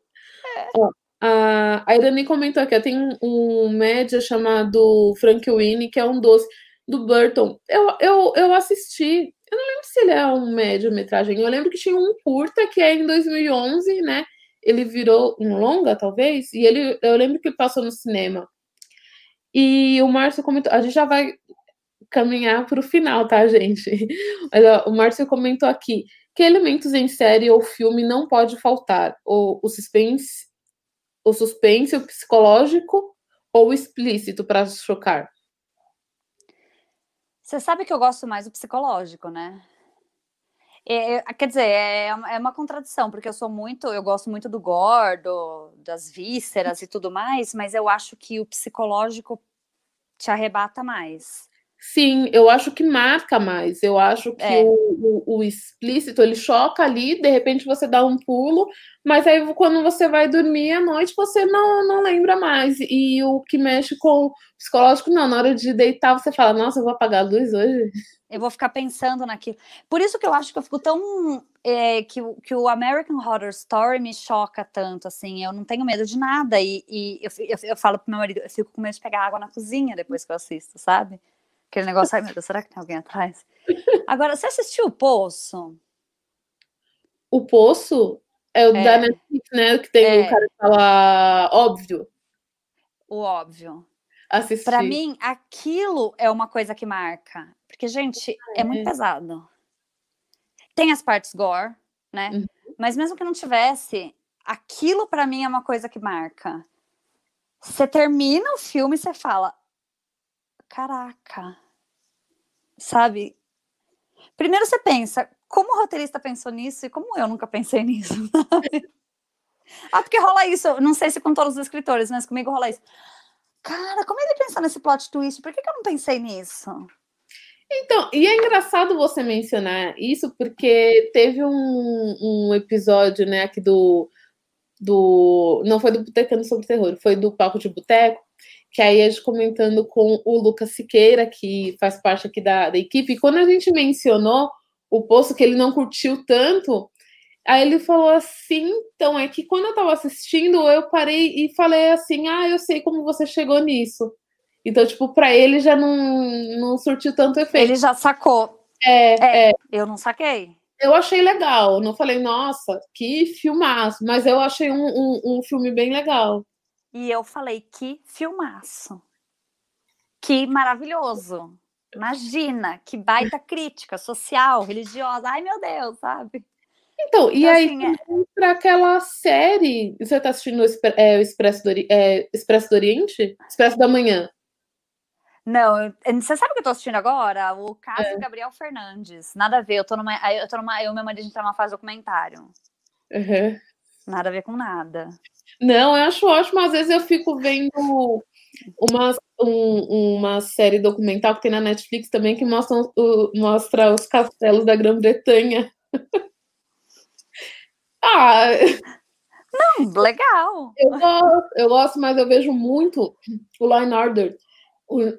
É. Ó, a, a Irani comentou aqui, tem um média chamado Frank Winnie, que é um doce do Burton. Eu, eu, eu assisti, eu não lembro se ele é um médio-metragem, eu lembro que tinha um curta que é em 2011, né? Ele virou um longa, talvez, e ele, eu lembro que passou no cinema. E o Márcio comentou, a gente já vai caminhar para o final, tá, gente? Mas, ó, o Márcio comentou aqui que elementos em série ou filme não pode faltar: o, o suspense, o suspense, o psicológico ou o explícito para chocar. Você sabe que eu gosto mais do psicológico, né? É, é, quer dizer, é, é, uma contradição, porque eu sou muito, eu gosto muito do gordo, das vísceras e tudo mais, mas eu acho que o psicológico te arrebata mais. Sim, eu acho que marca mais. Eu acho que é. o, o, o, explícito ele choca ali, de repente você dá um pulo, mas aí quando você vai dormir à noite você não, não lembra mais. E o que mexe com o psicológico, não, na hora de deitar você fala, nossa, eu vou apagar a luz hoje. Eu vou ficar pensando naquilo. Por isso que eu acho que eu fico tão. É, que, que o American Horror Story me choca tanto, assim. Eu não tenho medo de nada. E, e eu, eu, eu falo pro meu marido, eu fico com medo de pegar água na cozinha depois que eu assisto, sabe? Aquele negócio, ai meu Deus, será que tem alguém atrás? Agora, você assistiu o Poço? O Poço é o é. da Netflix, né? Que tem é. o cara que fala óbvio. O óbvio. Assistir. Pra mim, aquilo é uma coisa que marca. Porque, gente, é, é muito pesado. Tem as partes gore, né? Uhum. Mas mesmo que não tivesse, aquilo para mim é uma coisa que marca. Você termina o filme e você fala: caraca, sabe? Primeiro você pensa, como o roteirista pensou nisso e como eu nunca pensei nisso? ah, porque rola isso, não sei se com todos os escritores, mas comigo rola isso. Cara, como ele pensou nesse plot twist? Por que, que eu não pensei nisso? Então, e é engraçado você mencionar isso, porque teve um, um episódio, né, aqui do do. Não foi do Botecando sobre Terror, foi do Papo de Boteco, que aí a gente comentando com o Lucas Siqueira, que faz parte aqui da, da equipe, e quando a gente mencionou o posto que ele não curtiu tanto, aí ele falou assim, então, é que quando eu tava assistindo, eu parei e falei assim, ah, eu sei como você chegou nisso. Então, tipo, para ele já não, não surtiu tanto efeito. Ele já sacou. É, é, é. Eu não saquei. Eu achei legal. Não falei, nossa, que filmaço. Mas eu achei um, um, um filme bem legal. E eu falei, que filmaço. Que maravilhoso. Imagina, que baita crítica social, religiosa. Ai, meu Deus, sabe? Então, e então, aí assim, é... para aquela série. Você está assistindo o, é, o Expresso, do, é, Expresso do Oriente? Expresso da Manhã. Não, você sabe o que eu tô assistindo agora? O caso é. Gabriel Fernandes. Nada a ver, eu tô numa. Eu tô numa. Eu e meu marido a gente tá numa fase documentário. Uhum. Nada a ver com nada. Não, eu acho ótimo. Às vezes eu fico vendo uma, um, uma série documental que tem na Netflix também que mostra, o, mostra os castelos da Grã-Bretanha. ah! Não, legal. Eu gosto, eu gosto, mas eu vejo muito o Law and Order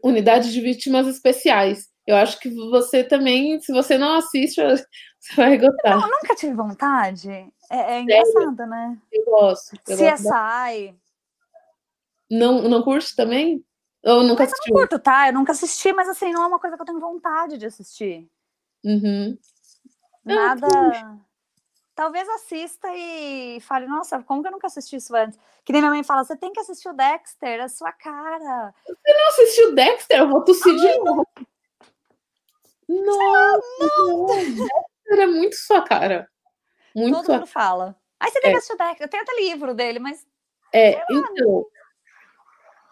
unidade de vítimas especiais. Eu acho que você também, se você não assiste, você vai gostar. Eu nunca tive vontade. É, é engraçado, né? Eu gosto. Eu CSI. Não, não curte também? Ou nunca mas assistiu? Eu não curto, tá? Eu nunca assisti, mas assim, não é uma coisa que eu tenho vontade de assistir. Uhum. Nada. Talvez assista e fale, nossa, como que eu nunca assisti isso antes? Que nem minha mãe fala, você tem que assistir o Dexter, é sua cara. Você não assistiu o Dexter? Eu vou tossir de novo. Nossa, não. Dexter é muito sua cara. Muito Todo mundo fala. Aí você tem é. que assistir o Dexter. Eu tenho até livro dele, mas. É, então.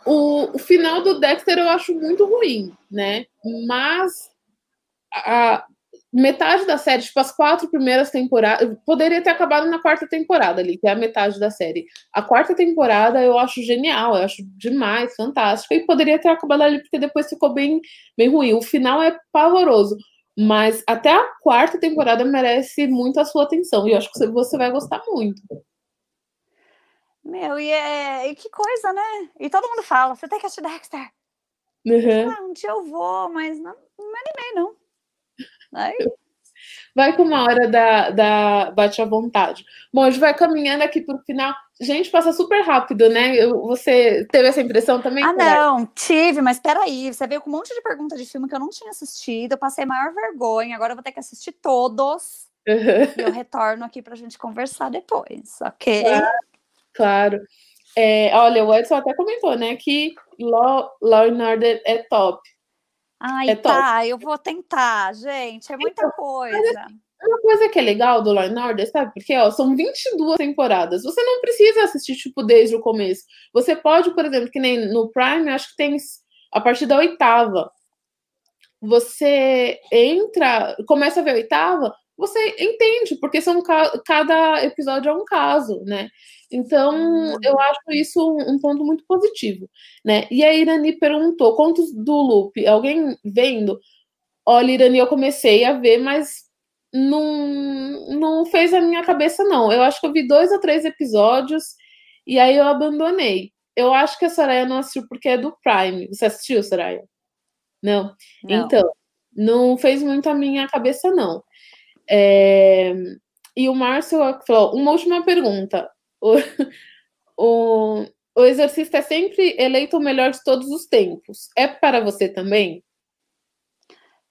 O, o final do Dexter eu acho muito ruim, né? Mas a, metade da série, tipo, as quatro primeiras temporadas, poderia ter acabado na quarta temporada ali, que é a metade da série. A quarta temporada eu acho genial, eu acho demais, fantástico, e poderia ter acabado ali porque depois ficou bem, bem ruim. O final é pavoroso, mas até a quarta temporada merece muito a sua atenção, e eu acho que você vai gostar muito. Meu, e, é, e que coisa, né? E todo mundo fala, você tem que assistir Dexter. Uhum. Ah, um dia eu vou, mas não, não me animei, não. Aí... Vai com uma hora da, da Bate à Vontade. Bom, a gente vai caminhando aqui para o final. Gente, passa super rápido, né? Você teve essa impressão também? Ah, não, tive, mas peraí. Você veio com um monte de perguntas de filme que eu não tinha assistido. Eu passei maior vergonha. Agora eu vou ter que assistir todos. Uhum. E eu retorno aqui para a gente conversar depois, ok? Claro. claro. É, olha, o Edson até comentou, né, que Law, Law and Order é top. Ai, é tá, eu vou tentar, gente, é muita então, coisa. Uma coisa que é legal do Law and Order, sabe? Porque, ó, são 22 temporadas. Você não precisa assistir, tipo, desde o começo. Você pode, por exemplo, que nem no Prime, acho que tem a partir da oitava. Você entra, começa a ver a oitava, você entende, porque são cada episódio é um caso, né? Então, uhum. eu acho isso um ponto muito positivo, né? E a Irani perguntou, contos do Loop, alguém vendo? Olha, Irani, eu comecei a ver, mas não, não fez a minha cabeça, não. Eu acho que eu vi dois ou três episódios e aí eu abandonei. Eu acho que a Soraya não assistiu porque é do Prime. Você assistiu, Soraya? Não? não. Então, não fez muito a minha cabeça, não. É... E o Márcio falou: uma última pergunta o, o, o Exorcista é sempre eleito o melhor de todos os tempos. É para você também?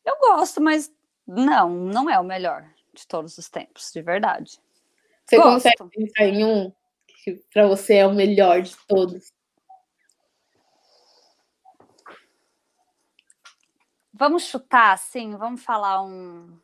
Eu gosto, mas não, não é o melhor de todos os tempos, de verdade. Você gosto. consegue pensar em um que para você é o melhor de todos? Vamos chutar, sim, vamos falar um.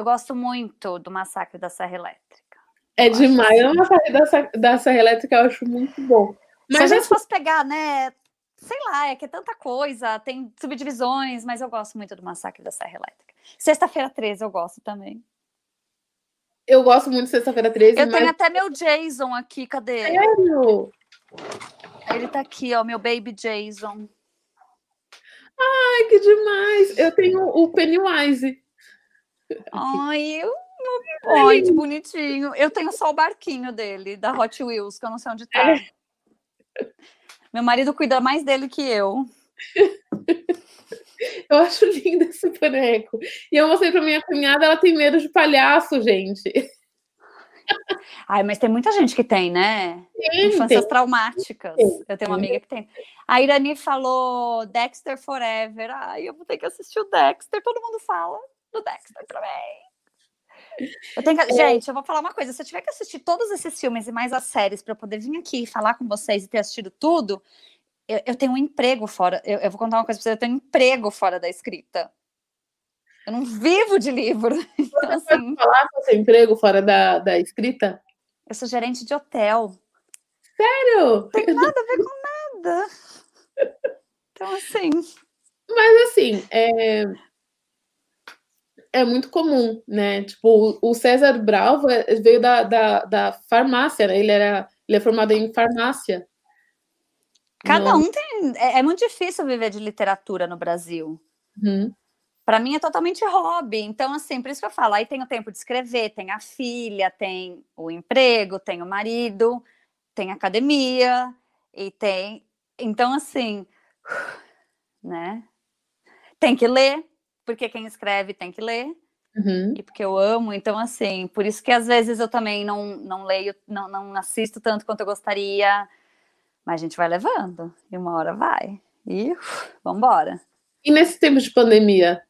Eu gosto muito do Massacre da Serra Elétrica. É demais. Eu amo a série da, da Serra Elétrica, eu acho muito bom. Mas Se a gente fosse pegar, né? Sei lá, é que é tanta coisa, tem subdivisões, mas eu gosto muito do Massacre da Serra Elétrica. Sexta-feira 13 eu gosto também. Eu gosto muito de Sexta-feira 13. Eu mas... tenho até meu Jason aqui, cadê? Sério? Ele tá aqui, ó, meu baby Jason. Ai, que demais! Eu tenho o Pennywise. Ai, eu Ai, que bonitinho. Eu tenho só o barquinho dele, da Hot Wheels, que eu não sei onde tá. Meu marido cuida mais dele que eu. Eu acho lindo esse boneco. E eu mostrei pra minha cunhada, ela tem medo de palhaço, gente. Ai, mas tem muita gente que tem, né? Tem, Infâncias tem. traumáticas. Tem. Eu tenho uma amiga que tem. A Irani falou Dexter Forever. Ai, eu vou ter que assistir o Dexter. Todo mundo fala do Dexter também. Eu tenho que... é. Gente, eu vou falar uma coisa. Se eu tiver que assistir todos esses filmes e mais as séries para eu poder vir aqui e falar com vocês e ter assistido tudo, eu, eu tenho um emprego fora. Eu, eu, vou contar uma coisa para vocês. Eu tenho um emprego fora da escrita. Eu não vivo de livro. Então, Você assim, falar com seu emprego fora da, da escrita? Eu sou gerente de hotel. Sério? Não tem nada a ver com nada. Então, assim. Mas, assim, é, é muito comum, né? Tipo, o César Bravo é, veio da, da, da farmácia, né? Ele, era, ele é formado em farmácia. Cada no... um tem. É, é, muito difícil viver de literatura no Brasil. Uhum. Para mim é totalmente hobby. Então, assim, por isso que eu falo, aí tem o tempo de escrever, tem a filha, tem o emprego, tem o marido, tem academia, e tem. Então, assim, né? Tem que ler, porque quem escreve tem que ler. Uhum. E porque eu amo, então assim, por isso que às vezes eu também não, não leio, não, não assisto tanto quanto eu gostaria, mas a gente vai levando, e uma hora vai. E vamos embora. E nesse tempo de pandemia,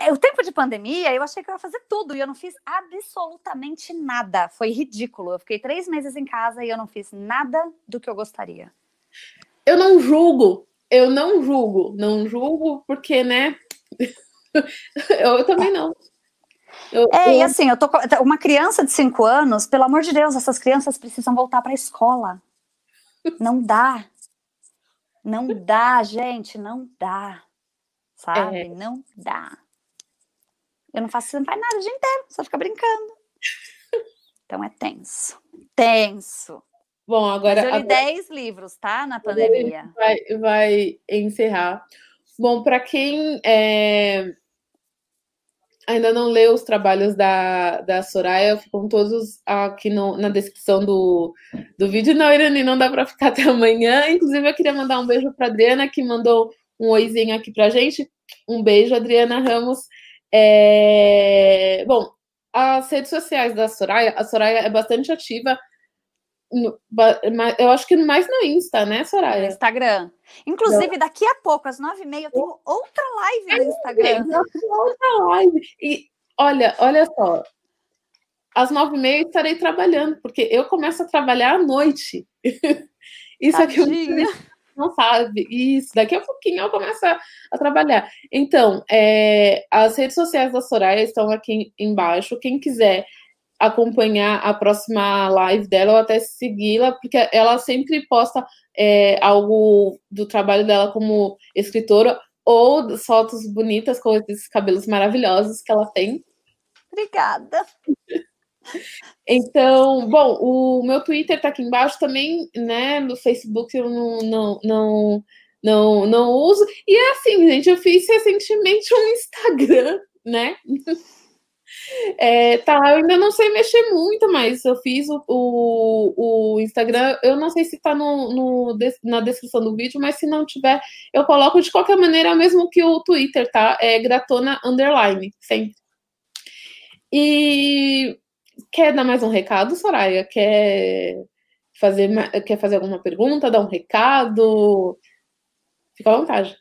é, o tempo de pandemia, eu achei que eu ia fazer tudo e eu não fiz absolutamente nada. Foi ridículo. Eu fiquei três meses em casa e eu não fiz nada do que eu gostaria. Eu não julgo, eu não julgo, não julgo porque, né? eu, também não. Eu, é, eu... e assim, eu tô uma criança de cinco anos, pelo amor de Deus, essas crianças precisam voltar para a escola. Não dá. Não dá, gente, não dá sabe? É. Não dá. Eu não faço, você não faz nada o dia inteiro, só fica brincando. Então é tenso. Tenso. Bom, agora. Mas eu li 10 livros, tá? Na pandemia. Vai, vai encerrar. Bom, para quem é, ainda não leu os trabalhos da, da Soraya, ficam todos aqui no, na descrição do, do vídeo. Não, Irani, não dá para ficar até amanhã. Inclusive, eu queria mandar um beijo para Adriana, que mandou um oizinho aqui pra gente. Um beijo, Adriana Ramos. É... Bom, as redes sociais da Soraya, a Soraya é bastante ativa. No, eu acho que mais no Insta, né, Soraya? No Instagram. Inclusive, eu... daqui a pouco, às nove e meia, eu tenho outra live no Instagram. outra live. E olha, olha só. Às nove e meia estarei trabalhando, porque eu começo a trabalhar à noite. Isso aqui eu não sabe. Isso, daqui a pouquinho eu começo a, a trabalhar. Então, é, as redes sociais da Soraya estão aqui embaixo. Quem quiser acompanhar a próxima live dela ou até segui-la, porque ela sempre posta é, algo do trabalho dela como escritora ou fotos bonitas com esses cabelos maravilhosos que ela tem. Obrigada. Então, bom, o meu Twitter tá aqui embaixo também, né? No Facebook eu não, não, não, não, não uso. E é assim, gente, eu fiz recentemente um Instagram, né? É, tá, eu ainda não sei mexer muito, mas eu fiz o, o, o Instagram. Eu não sei se tá no, no, na descrição do vídeo, mas se não tiver, eu coloco de qualquer maneira, mesmo que o Twitter, tá? É gratona underline, sempre. E Quer dar mais um recado, Soraya? Quer fazer, quer fazer alguma pergunta, dar um recado? Fica à vontade.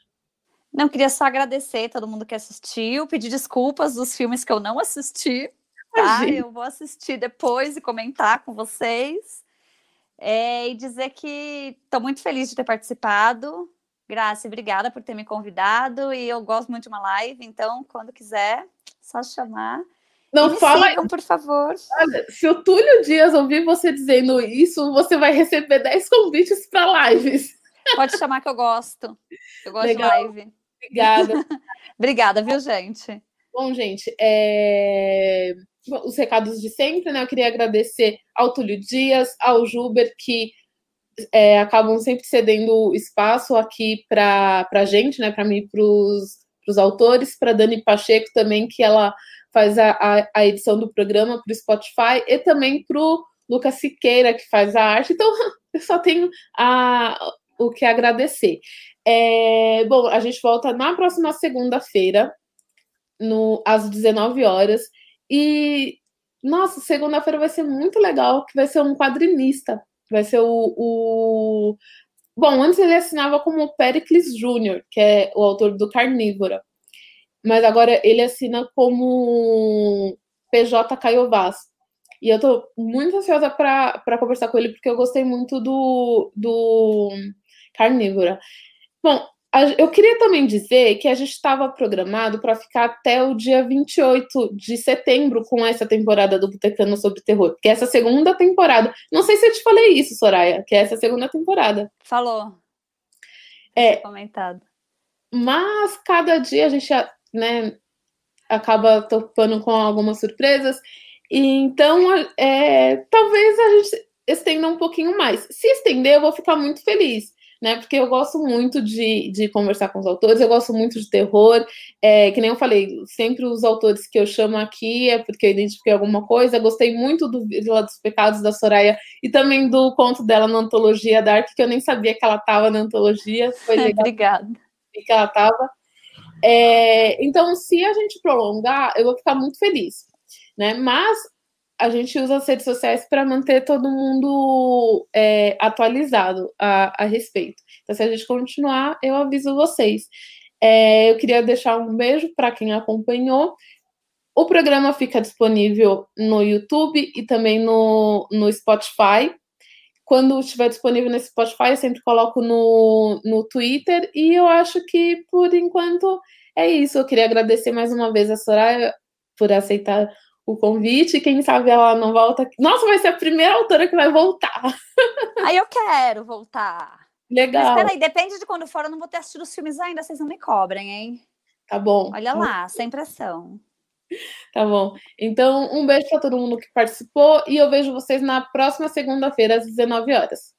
Não, queria só agradecer todo mundo que assistiu, pedir desculpas dos filmes que eu não assisti, tá? Eu vou assistir depois e comentar com vocês. É, e dizer que estou muito feliz de ter participado. Graça, obrigada por ter me convidado. E eu gosto muito de uma live, então, quando quiser, só chamar. Não fala. Sigam, por favor. Olha, se o Túlio Dias ouvir você dizendo isso, você vai receber 10 convites para lives. Pode chamar que eu gosto. Eu gosto Legal. de live. Obrigada. Obrigada, viu, gente? Bom, gente, é... os recados de sempre, né? Eu queria agradecer ao Túlio Dias, ao Juber, que é, acabam sempre cedendo espaço aqui para a gente, né? Para mim, para os autores, para Dani Pacheco também, que ela faz a, a, a edição do programa para o Spotify, e também para o Lucas Siqueira, que faz a arte. Então, eu só tenho a, o que agradecer. É, bom, a gente volta na próxima segunda-feira, às 19 horas. E, nossa, segunda-feira vai ser muito legal, que vai ser um quadrinista. Vai ser o, o... Bom, antes ele assinava como Pericles Júnior, que é o autor do Carnívora. Mas agora ele assina como PJ Caiovaz. E eu tô muito ansiosa para conversar com ele, porque eu gostei muito do, do Carnívora. Bom, eu queria também dizer que a gente estava programado para ficar até o dia 28 de setembro com essa temporada do Botecano sobre Terror, que é essa segunda temporada. Não sei se eu te falei isso, Soraya, que é essa segunda temporada. Falou. É. Comentado. Mas cada dia a gente né, acaba topando com algumas surpresas. E então, é, talvez a gente estenda um pouquinho mais. Se estender, eu vou ficar muito feliz né? Porque eu gosto muito de, de conversar com os autores, eu gosto muito de terror. É, que nem eu falei, sempre os autores que eu chamo aqui é porque eu identifiquei alguma coisa. Gostei muito do Vila dos Pecados da Soraya e também do conto dela na antologia Dark, que eu nem sabia que ela estava na antologia. Foi legal. Obrigada. Que ela estava. É, então, se a gente prolongar, eu vou ficar muito feliz. Né? Mas a gente usa as redes sociais para manter todo mundo é, atualizado a, a, respeito. Então, se a gente continuar, eu aviso vocês. É, eu queria deixar um beijo para quem acompanhou. O programa fica disponível no YouTube e também no, no Spotify. Quando estiver disponível no Spotify, eu sempre coloco no, no Twitter. E eu acho que, por enquanto, é isso. Eu queria agradecer mais uma vez a Soraya por aceitar o convite. Quem sabe ela não volta. Nossa, vai ser a primeira autora que vai voltar. Aí eu quero voltar. Legal. Mas peraí, depende de quando for, eu não vou ter assistido os filmes ainda, vocês não me cobrem, hein? Tá bom. Olha lá, sem pressão. Tá bom. Então, um beijo para todo mundo que participou e eu vejo vocês na próxima segunda-feira às 19 horas.